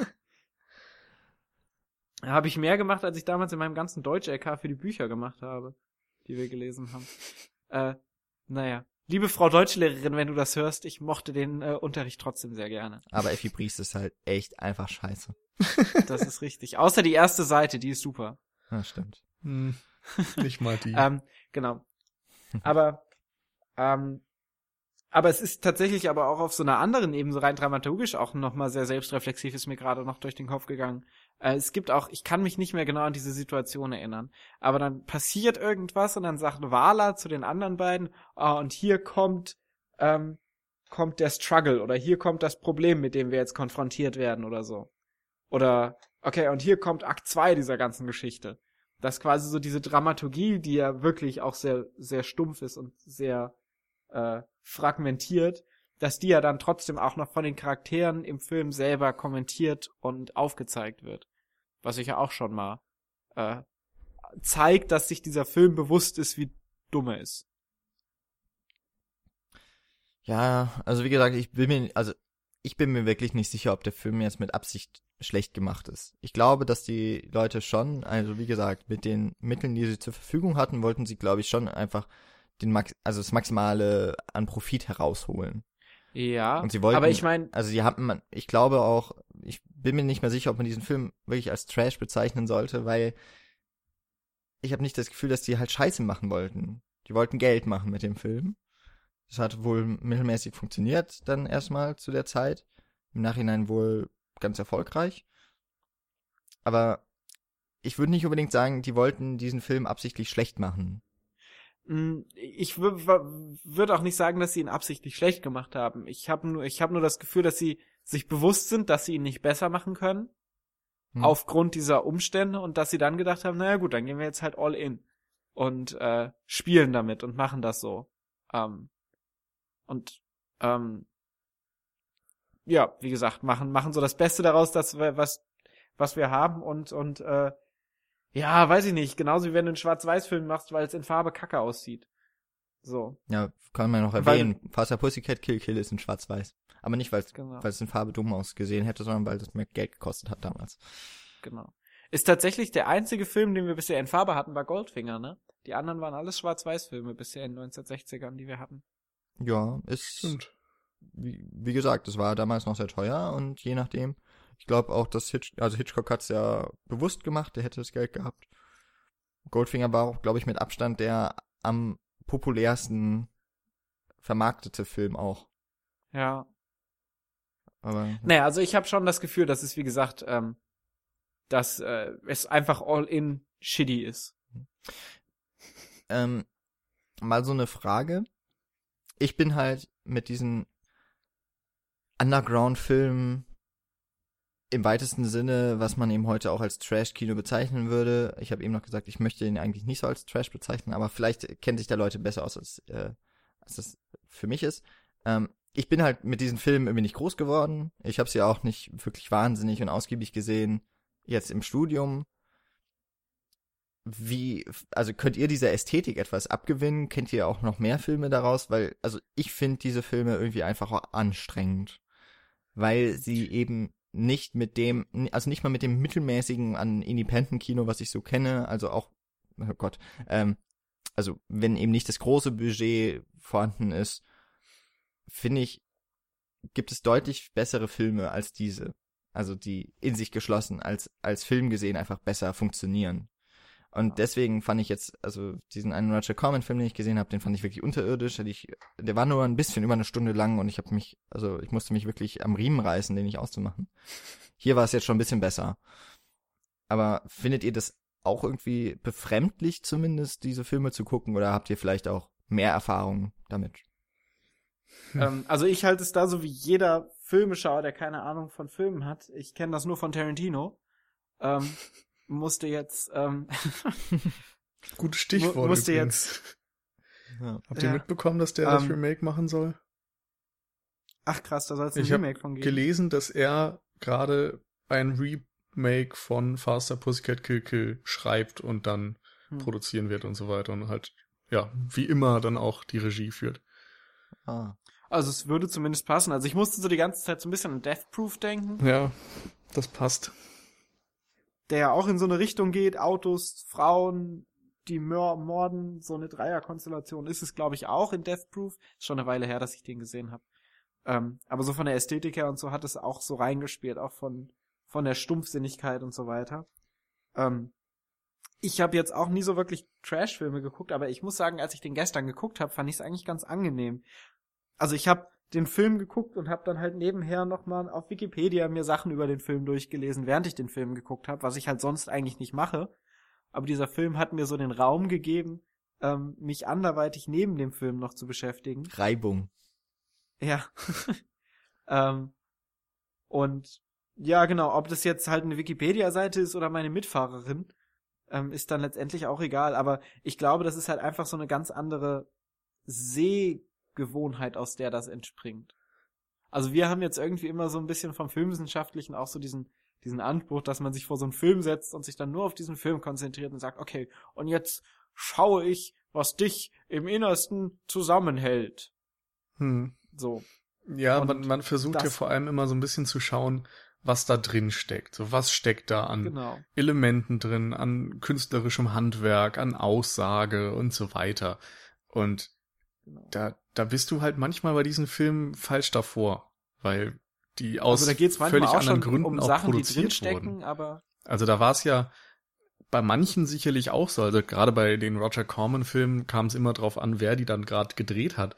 Habe ich mehr gemacht, als ich damals in meinem ganzen Deutsch-LK für die Bücher gemacht habe, die wir gelesen haben. *laughs* Äh, naja. Liebe Frau Deutschlehrerin, wenn du das hörst, ich mochte den äh, Unterricht trotzdem sehr gerne. Aber Effi Briest ist halt echt einfach scheiße. *laughs* Das ist richtig. Außer die erste Seite, die ist super. Ja, stimmt. Hm, *laughs* nicht mal die. Ähm, genau. Aber, ähm, aber es ist tatsächlich aber auch auf so einer anderen Ebene, so rein dramaturgisch auch nochmal sehr selbstreflexiv, ist mir gerade noch durch den Kopf gegangen. Äh, es gibt auch, ich kann mich nicht mehr genau an diese Situation erinnern, aber dann passiert irgendwas und dann sagt Wala zu den anderen beiden, ah, und hier kommt, ähm, kommt der Struggle oder hier kommt das Problem, mit dem wir jetzt konfrontiert werden oder so. Oder, okay, und hier kommt Akt 2 dieser ganzen Geschichte. Dass quasi so diese Dramaturgie, die ja wirklich auch sehr, sehr stumpf ist und sehr äh, fragmentiert, dass die ja dann trotzdem auch noch von den Charakteren im Film selber kommentiert und aufgezeigt wird. Was ich ja auch schon mal äh, zeigt, dass sich dieser Film bewusst ist, wie dumm er ist. Ja, also wie gesagt, ich bin mir, also ich bin mir wirklich nicht sicher, ob der Film jetzt mit Absicht schlecht gemacht ist. Ich glaube, dass die Leute schon, also wie gesagt, mit den Mitteln, die sie zur Verfügung hatten, wollten sie, glaube ich, schon einfach den Max, also das Maximale an Profit herausholen. Ja, Und sie wollten- aber ich meine, Also sie hatten, man, ich glaube auch, ich bin mir nicht mehr sicher, ob man diesen Film wirklich als Trash bezeichnen sollte, weil ich habe nicht das Gefühl, dass die halt Scheiße machen wollten. Die wollten Geld machen mit dem Film. Das hat wohl mittelmäßig funktioniert dann erstmal zu der Zeit. Im Nachhinein wohl ganz erfolgreich. Aber ich würde nicht unbedingt sagen, die wollten diesen Film absichtlich schlecht machen. Mm, Ich würde auch nicht sagen, dass sie ihn absichtlich schlecht gemacht haben. Ich habe nur, ich habe nur das Gefühl, dass sie sich bewusst sind, dass sie ihn nicht besser machen können Hm. aufgrund dieser Umstände und dass sie dann gedacht haben, naja gut, dann gehen wir jetzt halt all in und äh, spielen damit und machen das so. Ähm, und ähm, ja, wie gesagt, machen machen so das Beste daraus, dass wir was was wir haben und und äh, ja, weiß ich nicht, genauso wie wenn du einen Schwarz-Weiß-Film machst, weil es in Farbe kacke aussieht. So, Ja, kann man noch Weil- erwähnen. Faster Pussycat Kill Kill ist in schwarz-weiß. Aber nicht, weil es genau. in Farbe dumm ausgesehen hätte, sondern weil es mehr Geld gekostet hat damals. Genau. Ist tatsächlich der einzige Film, den wir bisher in Farbe hatten, war Goldfinger, ne? Die anderen waren alles Schwarz-Weiß-Filme bisher in den 1960ern, die wir hatten. Ja, ist, Stimmt. wie, wie gesagt, es war damals noch sehr teuer und je nachdem, ich glaube auch, dass Hitch, also Hitchcock hat's ja bewusst gemacht, der hätte das Geld gehabt. Goldfinger war auch, glaube ich, mit Abstand der am populärsten vermarktete Film auch. Ja. Aber Naja, also ich habe schon das Gefühl, dass es, wie gesagt, ähm, dass äh, es einfach all in shitty ist. ähm, mal so eine Frage. Ich bin halt mit diesen Underground-Filmen im weitesten Sinne, was man eben heute auch als Trash-Kino bezeichnen würde. Ich habe eben noch gesagt, ich möchte ihn eigentlich nicht so als Trash bezeichnen, aber vielleicht kennen sich da Leute besser aus, als, äh, als das für mich ist. Ähm, ich bin halt mit diesen Filmen irgendwie nicht groß geworden. Ich habe sie auch nicht wirklich wahnsinnig und ausgiebig gesehen. Jetzt im Studium wie, also könnt ihr dieser Ästhetik etwas abgewinnen? Kennt ihr auch noch mehr Filme daraus? Weil, also ich finde diese Filme irgendwie einfach auch anstrengend. Weil sie eben nicht mit dem, also nicht mal mit dem mittelmäßigen an Independent-Kino, was ich so kenne, also auch, oh Gott, ähm, also wenn eben nicht das große Budget vorhanden ist, finde ich, gibt es deutlich bessere Filme als diese. Also die in sich geschlossen als, als Film gesehen einfach besser funktionieren. Und deswegen fand ich jetzt, also diesen einen Roger Corman-Film, den ich gesehen habe, den fand ich wirklich unterirdisch. Hätte ich, der war nur ein bisschen über eine Stunde lang und ich habe mich, also ich musste mich wirklich am Riemen reißen, den nicht auszumachen. Hier war es jetzt schon ein bisschen besser. Aber findet ihr das auch irgendwie befremdlich zumindest, diese Filme zu gucken, oder habt ihr vielleicht auch mehr Erfahrung damit? Ähm, also ich halte es da so wie jeder Filmeschauer, der keine Ahnung von Filmen hat. Ich kenne das nur von Tarantino. Ähm, *laughs* musste jetzt ähm, *laughs* Gutes Stichwort. musste übrigens. Ja. Habt ihr Ja. mitbekommen, dass der das Ähm, Remake machen soll? Ach krass, da soll es ein Ich habe Remake von geben. gelesen, dass er gerade ein Remake von Faster Pussycat Kill Kill schreibt und dann Hm. produzieren wird und so weiter und halt, ja, wie immer dann auch die Regie führt. Ah. Also es würde zumindest passen. Also ich musste so die ganze Zeit so ein bisschen an Death Proof denken, Ja, das passt. Der ja auch in so eine Richtung geht. Autos, Frauen, die morden, so eine Dreierkonstellation ist es, glaube ich, auch in Death Proof. Ist schon eine Weile her, dass ich den gesehen habe. Ähm, aber so von der Ästhetik her und so hat es auch so reingespielt, auch von, von der Stumpfsinnigkeit und so weiter. Ähm, ich habe jetzt auch nie so wirklich Trash-Filme geguckt, aber ich muss sagen, als ich den gestern geguckt habe, fand ich es eigentlich ganz angenehm. Also ich habe den Film geguckt und habe dann halt nebenher nochmal auf Wikipedia mir Sachen über den Film durchgelesen, während ich den Film geguckt habe, was ich halt sonst eigentlich nicht mache. Aber dieser Film hat mir so den Raum gegeben, ähm, mich anderweitig neben dem Film noch zu beschäftigen. Reibung. Ja. *laughs* ähm, und ja, genau, ob das jetzt halt eine Wikipedia-Seite ist oder meine Mitfahrerin, ähm, ist dann letztendlich auch egal. Aber ich glaube, das ist halt einfach so eine ganz andere Sehgewohnheit, aus der das entspringt. Also wir haben jetzt irgendwie immer so ein bisschen vom Filmwissenschaftlichen auch so diesen, diesen Anspruch, dass man sich vor so einen Film setzt und sich dann nur auf diesen Film konzentriert und sagt, okay, und jetzt schaue ich, was dich im Innersten zusammenhält. Hm. So. Ja, Und man, man versucht ja vor allem immer so ein bisschen zu schauen, was da drin steckt. So, was steckt da an Genau. Elementen drin, an künstlerischem Handwerk, an Aussage und so weiter. Und genau. da, da bist du halt manchmal bei diesen Filmen falsch davor, weil die aus Also da geht's völlig anderen Gründen um auch Sachen, produziert wurden. aber Also da war es ja bei manchen sicherlich auch so. Also gerade bei den Roger Corman-Filmen kam es immer drauf an, wer die dann gerade gedreht hat.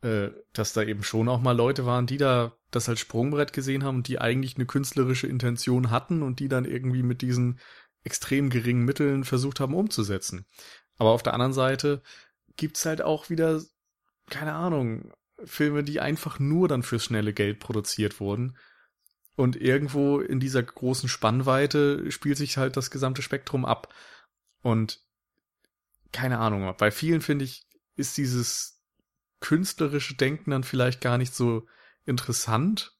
Äh, dass da eben schon auch mal Leute waren, die da das als Sprungbrett gesehen haben und die eigentlich eine künstlerische Intention hatten und die dann irgendwie mit diesen extrem geringen Mitteln versucht haben umzusetzen. Aber auf der anderen Seite gibt's halt auch wieder, keine Ahnung, Filme, die einfach nur dann fürs schnelle Geld produziert wurden. Und irgendwo in dieser großen Spannweite spielt sich halt das gesamte Spektrum ab. Und keine Ahnung, bei vielen finde ich, ist dieses künstlerische Denken dann vielleicht gar nicht so interessant,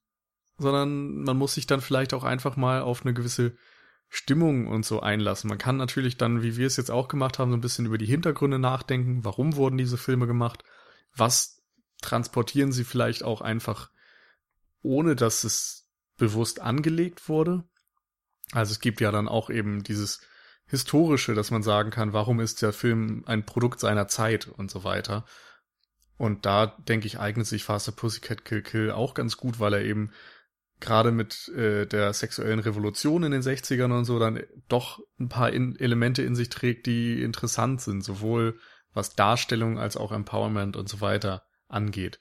sondern man muss sich dann vielleicht auch einfach mal auf eine gewisse Stimmung und so einlassen. Man kann natürlich dann, wie wir es jetzt auch gemacht haben, so ein bisschen über die Hintergründe nachdenken. Warum wurden diese Filme gemacht? Was transportieren sie vielleicht auch einfach, ohne dass es bewusst angelegt wurde? Also es gibt ja dann auch eben dieses historische, dass man sagen kann, warum ist der Film ein Produkt seiner Zeit und so weiter. Und da denke ich, eignet sich Faster Pussycat Kill Kill auch ganz gut, weil er eben gerade mit äh, der sexuellen Revolution in den 60ern und so dann doch ein paar in Elemente in sich trägt, die interessant sind, sowohl was Darstellung als auch Empowerment und so weiter angeht.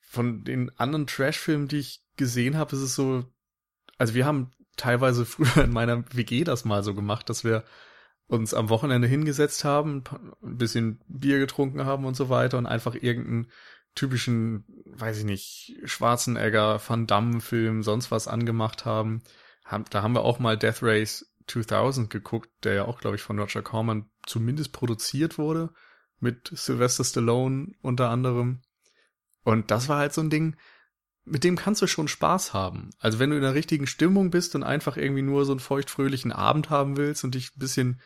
Von den anderen Trash-Filmen, die ich gesehen habe, ist es so, also wir haben teilweise *laughs* früher in meiner WG das mal so gemacht, dass wir uns am Wochenende hingesetzt haben, ein bisschen Bier getrunken haben und so weiter und einfach irgendeinen typischen, weiß ich nicht, Schwarzenegger, Van Damme Film, sonst was angemacht haben. Da haben wir auch mal Death Race 2000 geguckt, der ja auch, glaube ich, von Roger Corman zumindest produziert wurde, mit Sylvester Stallone unter anderem. Und das war halt so ein Ding, mit dem kannst du schon Spaß haben. Also wenn du in der richtigen Stimmung bist und einfach irgendwie nur so einen feuchtfröhlichen Abend haben willst und dich ein bisschen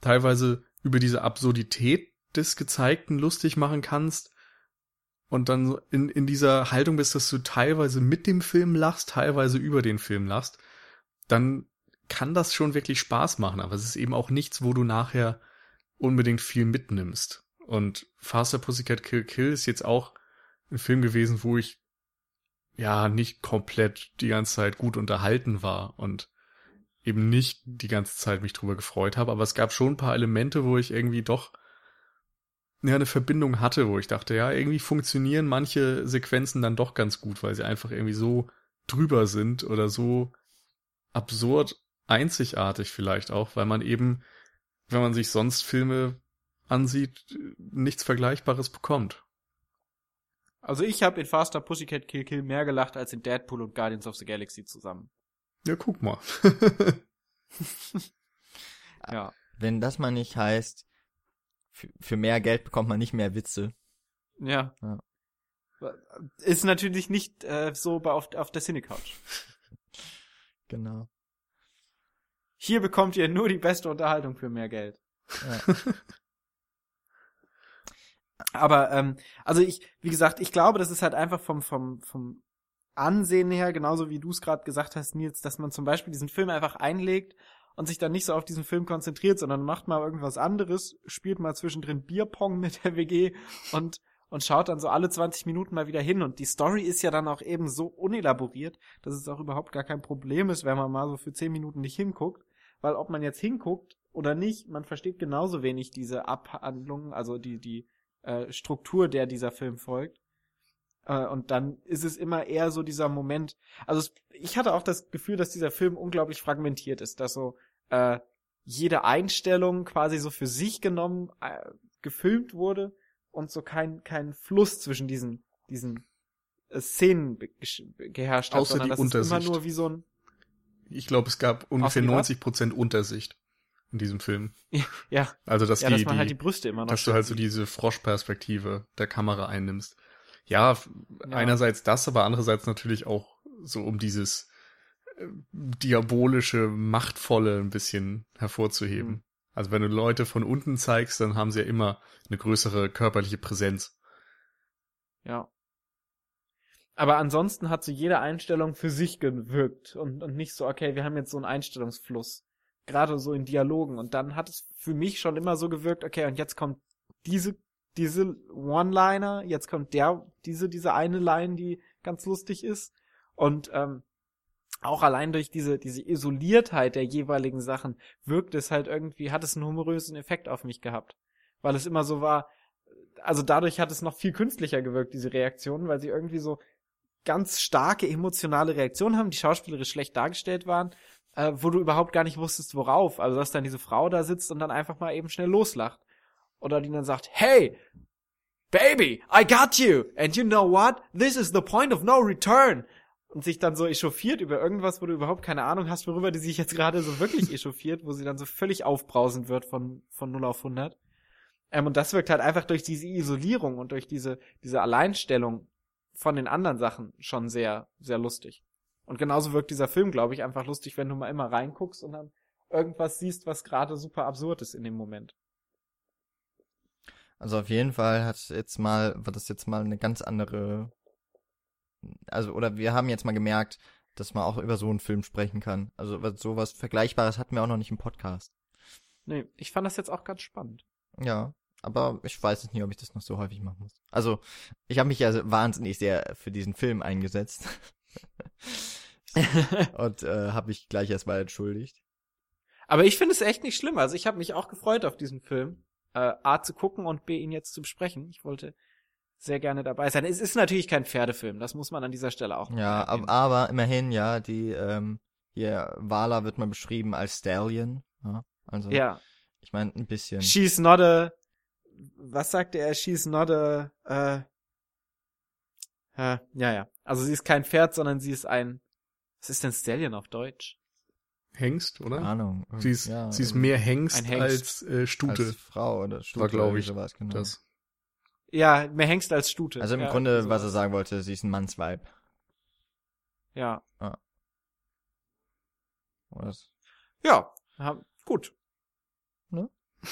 teilweise über diese Absurdität des Gezeigten lustig machen kannst und dann in, in dieser Haltung bist, dass du teilweise mit dem Film lachst, teilweise über den Film lachst, dann kann das schon wirklich Spaß machen, aber es ist eben auch nichts, wo du nachher unbedingt viel mitnimmst. Und Faster Pussycat Kill Kill ist jetzt auch ein Film gewesen, wo ich ja nicht komplett die ganze Zeit gut unterhalten war und eben nicht die ganze Zeit mich drüber gefreut habe, aber es gab schon ein paar Elemente, wo ich irgendwie doch ja, eine Verbindung hatte, wo ich dachte, ja, irgendwie funktionieren manche Sequenzen dann doch ganz gut, weil sie einfach irgendwie so drüber sind oder so absurd einzigartig vielleicht auch, weil man eben, wenn man sich sonst Filme ansieht, nichts Vergleichbares bekommt. Also ich habe in Faster Pussycat Kill Kill mehr gelacht als in Deadpool und Guardians of the Galaxy zusammen. Ja, guck mal. *laughs* Ja. Wenn das mal nicht heißt, für, für mehr Geld bekommt man nicht mehr Witze. Ja. Ist natürlich nicht äh, so bei auf, auf der Cinecouch. Genau. Hier bekommt ihr nur die beste Unterhaltung für mehr Geld. Ja. *laughs* Aber ähm, also ich, wie gesagt, ich glaube, das ist halt einfach vom vom vom Ansehen her, genauso wie du es gerade gesagt hast, Nils, dass man zum Beispiel diesen Film einfach einlegt und sich dann nicht so auf diesen Film konzentriert, sondern macht mal irgendwas anderes, spielt mal zwischendrin Bierpong mit der WG und und schaut dann so alle 20 Minuten mal wieder hin. Und die Story ist ja dann auch eben so unelaboriert, dass es auch überhaupt gar kein Problem ist, wenn man mal so für 10 Minuten nicht hinguckt. Weil ob man jetzt hinguckt oder nicht, man versteht genauso wenig diese Abhandlung, also die, die äh, Struktur, der dieser Film folgt. Äh, und dann ist es immer eher so dieser Moment. Also ich hatte auch das Gefühl, dass dieser Film unglaublich fragmentiert ist, dass so äh, jede Einstellung quasi so für sich genommen äh, gefilmt wurde und so kein kein Fluss zwischen diesen diesen äh, Szenen geherrscht hat, Außer sondern die das Untersicht. ist immer nur wie so ein Ich glaube, es gab ungefähr wie was? 90 Prozent Untersicht in diesem Film. ja, Also, dass ja, die, dass man die, halt die Brüste immer noch dass du halt so diese Froschperspektive der Kamera einnimmst. Ja, Ja. einerseits das, aber andererseits natürlich auch so um dieses äh, diabolische, machtvolle ein bisschen hervorzuheben. Mhm. Also wenn du Leute von unten zeigst, dann haben sie ja immer eine größere körperliche Präsenz. Ja. Aber ansonsten hat so jede Einstellung für sich gewirkt und, und nicht so, okay, wir haben jetzt so einen Einstellungsfluss. Gerade so in Dialogen. Und dann hat es für mich schon immer so gewirkt, okay, und jetzt kommt diese, diese One-Liner, jetzt kommt der, diese, diese eine Line, die ganz lustig ist. Und ähm, auch allein durch diese, diese Isoliertheit der jeweiligen Sachen wirkt es halt irgendwie, hat es einen humorösen Effekt auf mich gehabt. Weil es immer so war, also dadurch hat es noch viel künstlicher gewirkt, diese Reaktionen, weil sie irgendwie so ganz starke emotionale Reaktionen haben, die schauspielerisch schlecht dargestellt waren, äh, wo du überhaupt gar nicht wusstest, worauf. Also dass dann diese Frau da sitzt und dann einfach mal eben schnell loslacht. Oder die dann sagt, hey, baby, I got you. And you know what? This is the point of no return. Und sich dann so echauffiert über irgendwas, wo du überhaupt keine Ahnung hast, worüber die sich jetzt gerade so wirklich *laughs* echauffiert, wo sie dann so völlig aufbrausend wird von, von 0 auf 100. Ähm, und das wirkt halt einfach durch diese Isolierung und durch diese, diese Alleinstellung von den anderen Sachen schon sehr, sehr lustig. Und genauso wirkt dieser Film, glaube ich, einfach lustig, wenn du mal immer reinguckst und dann irgendwas siehst, was gerade super absurd ist in dem Moment. Also auf jeden Fall hat jetzt mal, war das jetzt mal eine ganz andere, also oder wir haben jetzt mal gemerkt, dass man auch über so einen Film sprechen kann. Also was- sowas Vergleichbares hatten wir auch noch nicht im Podcast. Nee, ich fand das jetzt auch ganz spannend. Ja, aber ich weiß es nicht, ob ich das noch so häufig machen muss. Also ich habe mich ja wahnsinnig sehr für diesen Film eingesetzt *laughs* und äh, habe mich gleich erstmal entschuldigt. Aber ich finde es echt nicht schlimm. Also ich habe mich auch gefreut auf diesen Film. Äh, A zu gucken und B ihn jetzt zu besprechen. Ich wollte sehr gerne dabei sein. Es ist natürlich kein Pferdefilm, das muss man an dieser Stelle auch. Ja, aber, aber immerhin, ja, die ähm, hier Wala wird mal beschrieben als Stallion. Ja, also ja. ich meine ein bisschen. She's not a. Was sagte er? She's not a. Äh, äh, ja, ja. Also sie ist kein Pferd, sondern sie ist ein. Was ist denn Stallion auf Deutsch? Hengst, oder? Keine Ahnung. Sie ist, ja, sie ist mehr Hengst, Hengst. als äh, Stute. als Frau oder Stute war, glaube oder ich, sowas, genau. das. Ja, mehr Hengst als Stute. Also im ja, Grunde, so. was er sagen wollte, sie ist ein Mannsweib. Ja. Oder das- Ja, gut. Ne? *laughs*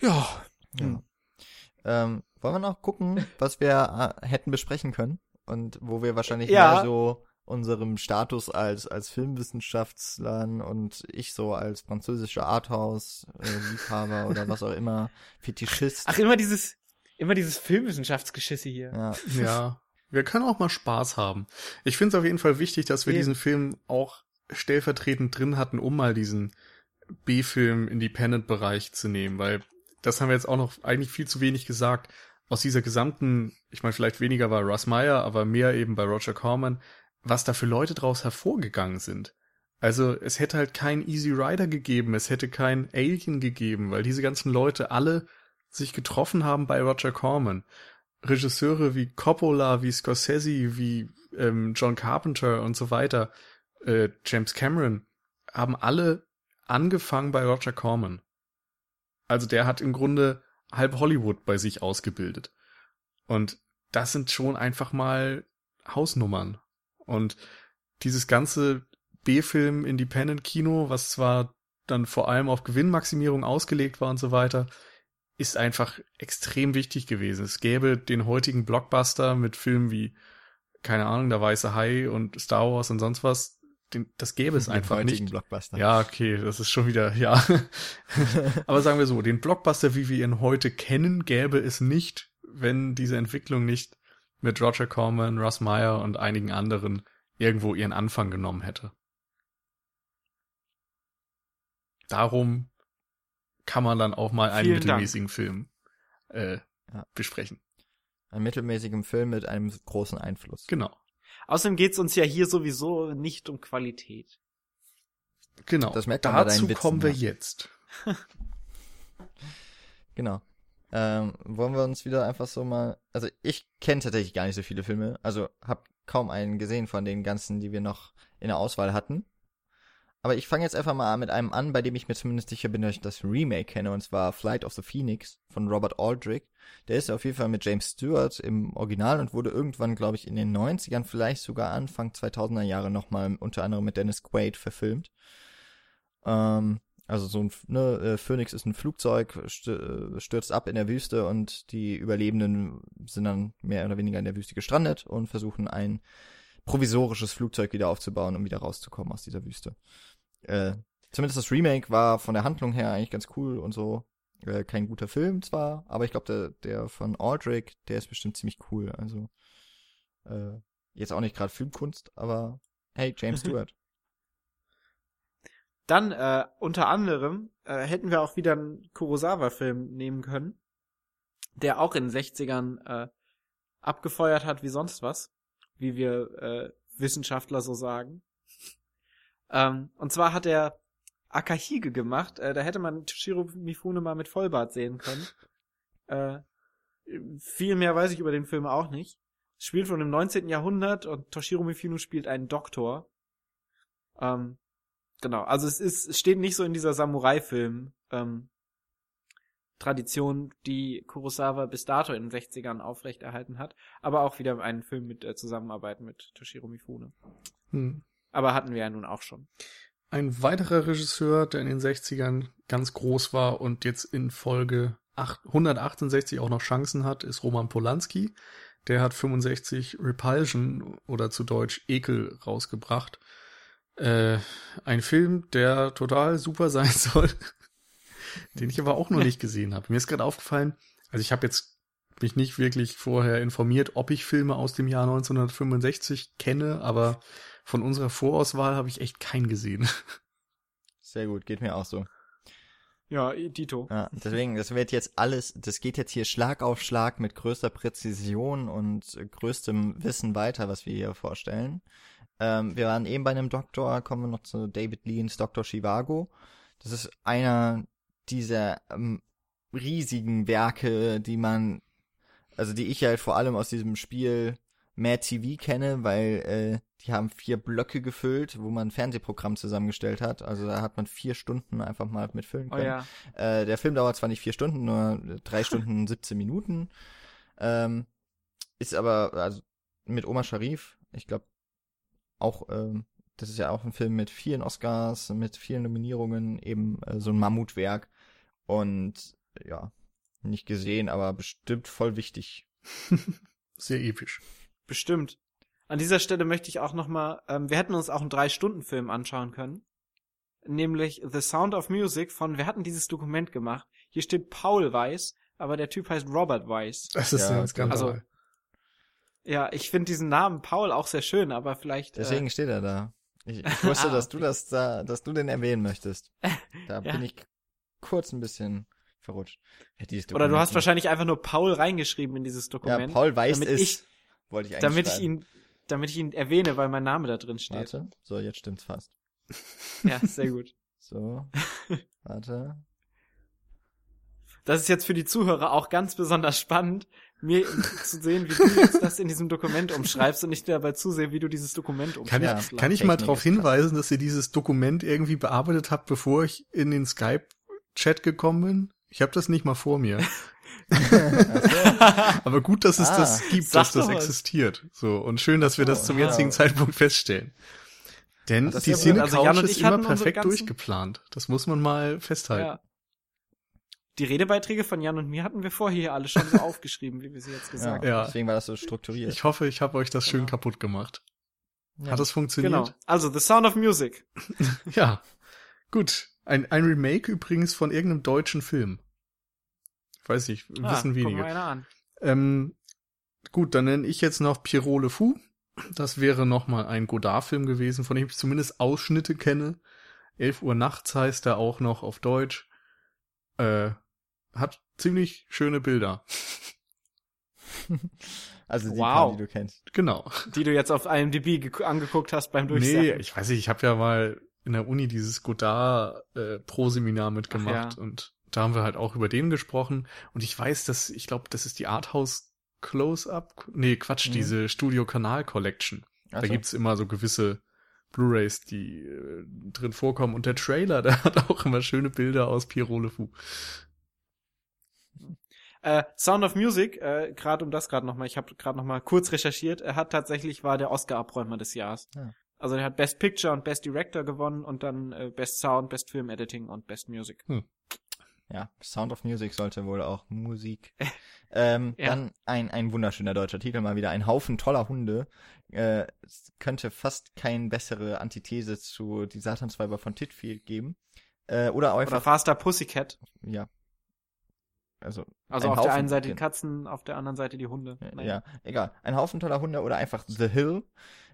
Ja. Ja. Hm. Ähm, wollen wir noch gucken, was wir äh, hätten besprechen können und wo wir wahrscheinlich Ja. mehr so unserem Status als als Filmwissenschaftlern und ich so als französischer Arthouse äh, Liebhaber oder was auch immer *laughs* Fetischist. Ach, immer dieses, immer dieses Filmwissenschaftsgeschisse hier. ja. Ja, wir können auch mal Spaß haben. Ich finde es auf jeden Fall wichtig, dass wir Eben. diesen Film auch stellvertretend drin hatten, um mal diesen B-Film Independent-Bereich zu nehmen, weil das haben wir jetzt auch noch eigentlich viel zu wenig gesagt. Aus dieser gesamten, ich meine, vielleicht weniger bei Russ Meyer, aber mehr eben bei Roger Corman, was da für Leute draus hervorgegangen sind. Also es hätte halt kein Easy Rider gegeben, es hätte kein Alien gegeben, weil diese ganzen Leute alle sich getroffen haben bei Roger Corman. Regisseure wie Coppola, wie Scorsese, wie ähm, John Carpenter und so weiter, äh, James Cameron, haben alle angefangen bei Roger Corman. Also der hat im Grunde halb Hollywood bei sich ausgebildet. Und das sind schon einfach mal Hausnummern. Und dieses ganze B-Film Independent Kino, was zwar dann vor allem auf Gewinnmaximierung ausgelegt war und so weiter, ist einfach extrem wichtig gewesen. Es gäbe den heutigen Blockbuster mit Filmen wie, keine Ahnung, der Weiße Hai und Star Wars und sonst was, den, das gäbe es Den einfach nicht. Blockbuster. Ja, okay, das ist schon wieder, ja. *laughs* Aber sagen wir so, den Blockbuster, wie wir ihn heute kennen, gäbe es nicht, wenn diese Entwicklung nicht mit Roger Corman, Russ Meyer und einigen anderen irgendwo ihren Anfang genommen hätte. Darum kann man dann auch mal einen Vielen Dank. mittelmäßigen Film äh, Ja. besprechen. Ein mittelmäßigen Film mit einem großen Einfluss. Genau. Außerdem geht's uns ja hier sowieso nicht um Qualität. Genau. Das merkt man Dazu Witzen, kommen wir ja. jetzt. *laughs* Genau. Ähm, wollen wir uns wieder einfach so mal, also ich kenne tatsächlich gar nicht so viele Filme, also habe kaum einen gesehen von den ganzen, die wir noch in der Auswahl hatten. Aber ich fange jetzt einfach mal mit einem an, bei dem ich mir zumindest sicher bin, dass ich das Remake kenne, und zwar Flight of the Phoenix von Robert Aldrich. Der ist auf jeden Fall mit James Stewart im Original und wurde irgendwann, glaube ich, in den 90ern, vielleicht sogar Anfang 2000er Jahre nochmal unter anderem mit Dennis Quaid verfilmt. Ähm, also so ein, ne, äh, Phoenix ist ein Flugzeug, äh, stürzt ab in der Wüste und die Überlebenden sind dann mehr oder weniger in der Wüste gestrandet und versuchen ein provisorisches Flugzeug wieder aufzubauen, um wieder rauszukommen aus dieser Wüste. Äh, zumindest das Remake war von der Handlung her eigentlich ganz cool und so. Äh, kein guter Film zwar, aber ich glaube, der, der von Aldrich, der ist bestimmt ziemlich cool. Also äh, jetzt auch nicht gerade Filmkunst, aber hey, James *laughs* Stewart. Dann äh, unter anderem äh, hätten wir auch wieder einen Kurosawa-Film nehmen können, der auch in den 60ern äh, abgefeuert hat wie sonst was, wie wir äh, Wissenschaftler so sagen. Ähm, und zwar hat er Akahige gemacht. Äh, da hätte man Toshiro Mifune mal mit Vollbart sehen können. äh, viel mehr weiß ich über den Film auch nicht. Spielt von dem 19. Jahrhundert und Toshiro Mifune spielt einen Doktor. Ähm, genau, also es ist, es steht nicht so in dieser Samurai-Film ähm, Tradition, die Kurosawa bis dato in den 60ern aufrechterhalten hat, aber auch wieder einen Film mit äh, Zusammenarbeit mit Toshiro Mifune. Hm. Aber hatten wir ja nun auch schon. Ein weiterer Regisseur, der in den 60ern ganz groß war und jetzt in Folge 8 168 auch noch Chancen hat, ist Roman Polanski. Der hat 65 Repulsion oder zu Deutsch Ekel rausgebracht. Äh, ein Film, der total super *laughs* sein soll, den ich aber auch noch nicht gesehen habe. Mir ist gerade aufgefallen, also ich habe jetzt mich nicht wirklich vorher informiert, ob ich Filme aus dem Jahr 1965 kenne, aber von unserer Vorauswahl habe ich echt keinen gesehen. *laughs* Sehr gut, geht mir auch so. Ja, Dito. Ja, deswegen, das wird jetzt alles, das geht jetzt hier Schlag auf Schlag mit größter Präzision und größtem Wissen weiter, was wir hier vorstellen. Ähm, wir waren eben bei einem Doktor, kommen wir noch zu David Leans Dr. Chivago. Das ist einer dieser ähm, riesigen Werke, die man, also die ich halt vor allem aus diesem Spiel Mad TV kenne, weil äh, die haben vier Blöcke gefüllt, wo man ein Fernsehprogramm zusammengestellt hat. Also da hat man vier Stunden einfach mal mitfüllen Oh können. ja. Äh, der Film dauert zwar nicht vier Stunden, nur drei Stunden 17 Minuten. Ähm, ist aber, also mit Omar Sharif, ich glaube, auch, ähm, das ist ja auch ein Film mit vielen Oscars, mit vielen Nominierungen, eben äh, so ein Mammutwerk. Und ja, nicht gesehen, aber bestimmt voll wichtig. *laughs* Sehr episch. Bestimmt. An dieser Stelle möchte ich auch nochmal, ähm, wir hätten uns auch einen Drei-Stunden-Film anschauen können. Nämlich The Sound of Music von, wir hatten dieses Dokument gemacht. Hier steht Paul Weiss, aber der Typ heißt Robert Weiss. Das ist Ja, ja, ein Skandal. also- Ja, ich finde diesen Namen Paul auch sehr schön, aber vielleicht. Deswegen Äh, steht er da. Ich, ich wusste, *laughs* Ah, dass du das da, dass du den erwähnen möchtest. *laughs* Da Ja. bin ich kurz ein bisschen verrutscht. Ja, oder du hast wahrscheinlich einfach nur Paul reingeschrieben in dieses Ja, Dokument. Paul weiß damit es. ich- wollte ich eigentlich damit ich schreiben. ihn, damit ich ihn erwähne, weil mein Name da drin steht. Warte. So, jetzt stimmt's fast. *laughs* Ja, sehr gut. *laughs* So. Warte. Das ist jetzt für die Zuhörer auch ganz besonders spannend, mir zu sehen, wie du jetzt das in diesem Dokument umschreibst und ich dabei zusehe, wie du dieses Dokument Kann, umschreibst. Ja, kann ich mal darauf hinweisen, dass ihr dieses Dokument irgendwie bearbeitet habt, bevor ich in den Skype-Chat gekommen bin? Ich habe das nicht mal vor mir. *laughs* Aber gut, dass es Ah, das gibt, dass das existiert. So und schön, dass wir das zum ja. jetzigen Zeitpunkt feststellen. Denn Das die. Cine Also Couch Jan und ist ich immer perfekt durchgeplant. Das muss man mal festhalten. Ja. Die Redebeiträge von Jan und mir hatten wir vorher hier alle schon so *laughs* aufgeschrieben, wie wir sie jetzt gesagt Ja. deswegen war das so strukturiert. Ich hoffe, ich habe euch das schön Genau. kaputt gemacht. ja. Hat das haben. funktioniert? Genau. Also The Sound of Music. *laughs* Ja. Gut. Ein, ein Remake übrigens von irgendeinem deutschen Film. Ich weiß nicht, Ah, wissen wenige. an. Ähm, gut, dann nenne ich jetzt noch Pierrot Le Fou. Das wäre nochmal ein Godard-Film gewesen, von dem ich zumindest Ausschnitte kenne. 11 Uhr nachts heißt er auch noch auf Deutsch. Äh, hat ziemlich schöne Bilder. *laughs* Also die Wow. paar, die du kennst. Genau. Die du jetzt auf IMDb angeguckt hast beim Nee, Durchsehen. ich weiß nicht, ich habe ja mal in der Uni dieses Godard äh, Pro-Seminar mitgemacht Ach ja. und da haben wir halt auch über den gesprochen und ich weiß, dass ich glaube, das ist die Arthouse Close-Up. Nee, Quatsch, Mhm. diese Studio Kanal Collection. Da Also, gibt's immer so gewisse Blu-rays, die äh, drin vorkommen und der Trailer, *laughs* der hat auch immer schöne Bilder aus Pierrot Le Fou. Äh, Sound of Music, äh, gerade um das gerade nochmal, ich habe gerade nochmal kurz recherchiert, er hat tatsächlich, war der Oscar-Abräumer des Jahres. Ja. Also er hat Best Picture und Best Director gewonnen und dann äh, Best Sound, Best Film Editing und Best Music. ja, Sound of Music sollte wohl auch Musik. *laughs* ähm, Ja. Dann ein, ein wunderschöner deutscher Titel mal wieder. Ein Haufen toller Hunde. Äh, es könnte fast keine bessere Antithese zu Die Satansweiber von Titfield geben. Äh, oder Oder einfach, Faster Pussycat. ja. Also, Also Ein auf der Haufen, einen Seite die Katzen, auf der anderen Seite die Hunde. Ja, ja, egal. Ein Haufen toller Hunde oder einfach The Hill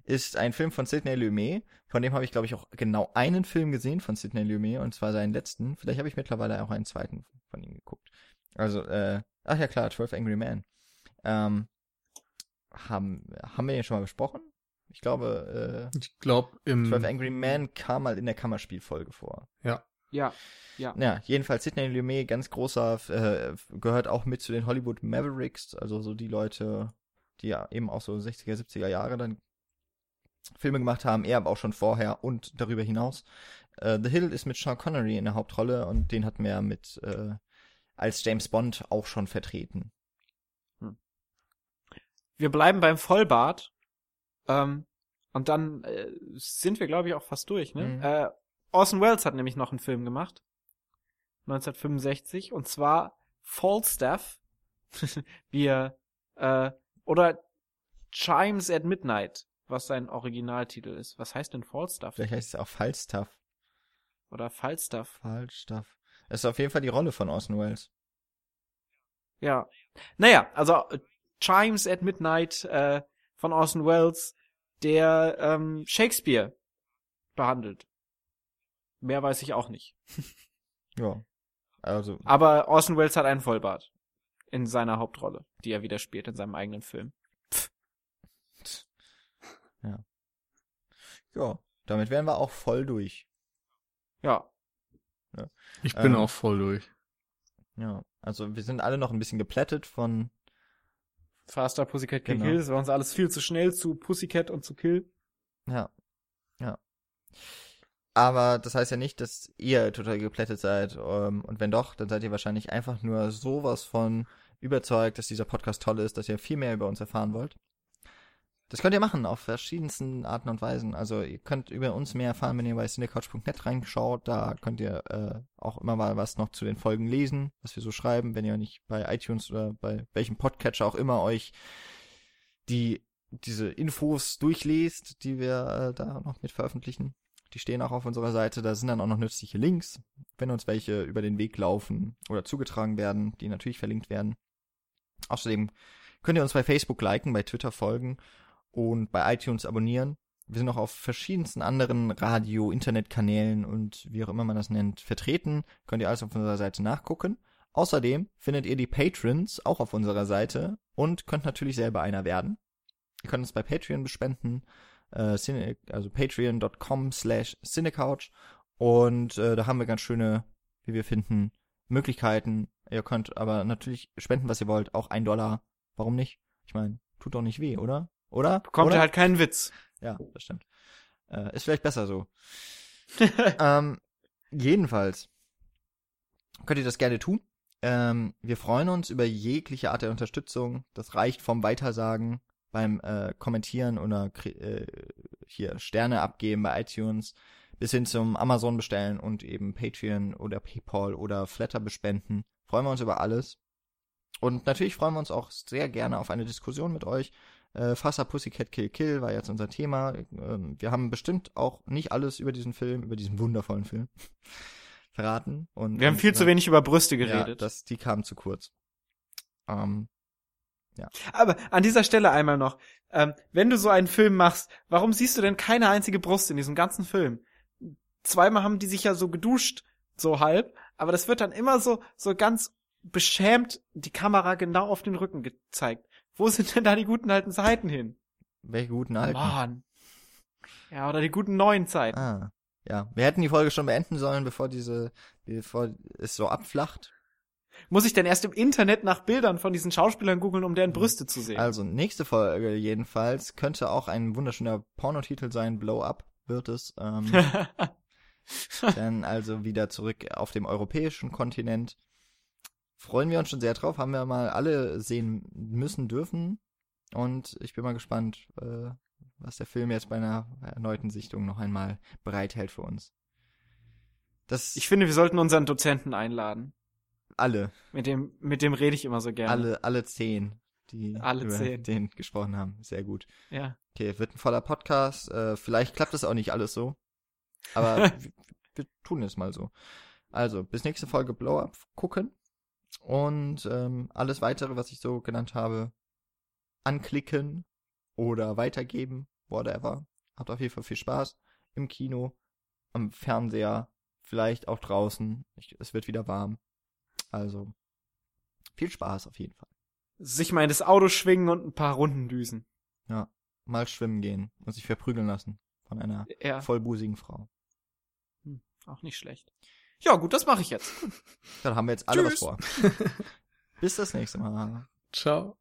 ist ein Film von Sidney Lumet. Von dem habe ich, glaube ich, auch genau einen Film gesehen von Sidney Lumet und zwar seinen letzten. Vielleicht habe ich mittlerweile auch einen zweiten von ihm geguckt. Also, äh, ach ja klar, 12 Angry Men. Ähm, haben, haben wir den schon mal besprochen? Ich glaube, Ich glaube, äh, im 12 Angry Men kam mal in der Kammerspielfolge vor. Ja. Ja. Ja, jedenfalls Sidney Lumet, ganz großer, äh, gehört auch mit zu den Hollywood Mavericks, also so die Leute, die ja eben auch so 60er, 70er Jahre dann Filme gemacht haben, er aber auch schon vorher und darüber hinaus. Äh, The Hill ist mit Sean Connery in der Hauptrolle und den hatten wir ja mit äh, als James Bond auch schon vertreten. Wir bleiben beim Vollbart. Ähm, und dann äh, sind wir, glaube ich, auch fast durch. Ne? Mhm. Orson Welles hat nämlich noch einen Film gemacht. 1965. Und zwar Falstaff. *laughs* Wie er, äh, oder Chimes at Midnight, was sein Originaltitel ist. Was heißt denn Falstaff? Vielleicht heißt es auch Falstaff. Oder Falstaff? Falstaff. Das ist auf jeden Fall die Rolle von Orson Welles. Ja. Naja, also Chimes at Midnight äh, von Orson Welles, der ähm, Shakespeare behandelt. Mehr weiß ich auch nicht. *laughs* Ja. Also, Aber Orson Welles hat einen Vollbart in seiner Hauptrolle, die er wieder spielt in seinem eigenen Film. *laughs* ja. Damit wären wir auch voll durch. Ja. ich bin ähm, auch voll durch. Ja. Also, wir sind alle noch ein bisschen geplättet von Faster Pussycat Kill Genau. Kill, das war uns alles viel zu schnell zu Pussycat und zu Kill. Ja. Ja. Aber das heißt ja nicht, dass ihr total geplättet seid. Ähm, und wenn doch, dann seid ihr wahrscheinlich einfach nur sowas von überzeugt, dass dieser Podcast toll ist, dass ihr viel mehr über uns erfahren wollt. Das könnt ihr machen auf verschiedensten Arten und Weisen. Also ihr könnt über uns mehr erfahren, wenn ihr bei cinecouch.net reinschaut. Da könnt ihr äh, auch immer mal was noch zu den Folgen lesen, was wir so schreiben, wenn ihr nicht bei iTunes oder bei welchem Podcatcher auch immer euch die diese Infos durchlest, die wir äh, da noch mit veröffentlichen. Die stehen auch auf unserer Seite. Da sind dann auch noch nützliche Links, wenn uns welche über den Weg laufen oder zugetragen werden, die natürlich verlinkt werden. Außerdem könnt ihr uns bei Facebook liken, bei Twitter folgen und bei iTunes abonnieren. Wir sind auch auf verschiedensten anderen Radio, Internetkanälen und wie auch immer man das nennt, vertreten. Könnt ihr alles auf unserer Seite nachgucken. Außerdem findet ihr die Patrons auch auf unserer Seite und könnt natürlich selber einer werden. Ihr könnt uns bei Patreon bespenden, äh, Cine, also patreon.com slash cinecouch und äh, da haben wir ganz schöne, wie wir finden, Möglichkeiten. Ihr könnt aber natürlich spenden, was ihr wollt, auch ein Dollar. Warum nicht? Ich meine, tut doch nicht weh, oder? Oder? Bekommt er halt keinen Witz. Ja, das stimmt. Äh, ist vielleicht besser so. *laughs* ähm, jedenfalls könnt ihr das gerne tun. Ähm, wir freuen uns über jegliche Art der Unterstützung. Das reicht vom Weitersagen beim äh, Kommentieren oder äh, hier Sterne abgeben bei iTunes bis hin zum Amazon bestellen und eben Patreon oder PayPal oder Flatter bespenden. Freuen wir uns über alles. Und natürlich freuen wir uns auch sehr gerne auf eine Diskussion mit euch. Äh, Fasser Pussycat Kill Kill war jetzt unser Thema. Ähm, wir haben bestimmt auch nicht alles über diesen Film, über diesen wundervollen Film *laughs* verraten. Und, wir haben viel zu wenig über Brüste geredet. Ja, das, die kamen zu kurz. Ähm, ja. Aber an dieser Stelle einmal noch, ähm, wenn du so einen Film machst, warum siehst du denn keine einzige Brust in diesem ganzen Film? Zweimal haben die sich ja so geduscht, so halb, aber das wird dann immer so, so ganz beschämt die Kamera genau auf den Rücken gezeigt. Wo sind denn da die guten alten Zeiten hin? Welche guten alten? Mann. Ja, oder die guten neuen Zeiten. Ah. Ja, wir hätten die Folge schon beenden sollen, bevor diese, bevor es so abflacht. Muss ich denn erst im Internet nach Bildern von diesen Schauspielern googeln, um deren Brüste zu sehen? Also, nächste Folge jedenfalls könnte auch ein wunderschöner Pornotitel sein. Blow Up wird es. Ähm, *laughs* dann also wieder zurück auf dem europäischen Kontinent. Freuen wir uns schon sehr drauf. Haben wir mal alle sehen müssen dürfen. Und ich bin mal gespannt, äh, was der Film jetzt bei einer erneuten Sichtung noch einmal bereithält für uns. Das ich finde, wir sollten unseren Dozenten einladen. Alle. Mit dem, mit dem rede ich immer so gerne. Alle, alle zehn, die alle über zehn. den gesprochen haben. Sehr gut. Ja. Okay, wird ein voller Podcast. Äh, vielleicht klappt das auch nicht alles so. Aber *laughs* wir, wir tun es mal so. Also, bis nächste Folge Blow Up gucken. Und ähm, alles weitere, was ich so genannt habe, anklicken oder weitergeben, whatever. Habt auf jeden Fall viel Spaß im Kino, am Fernseher, vielleicht auch draußen. Ich, es wird wieder warm. Also viel Spaß auf jeden Fall. Sich mal in das Auto schwingen und ein paar Runden düsen. Ja, mal schwimmen gehen und sich verprügeln lassen von einer ja. vollbusigen Frau. Hm, auch nicht schlecht. Ja, gut, das mache ich jetzt. Dann haben wir jetzt alle was vor. *laughs* Bis das nächste Mal. Ciao.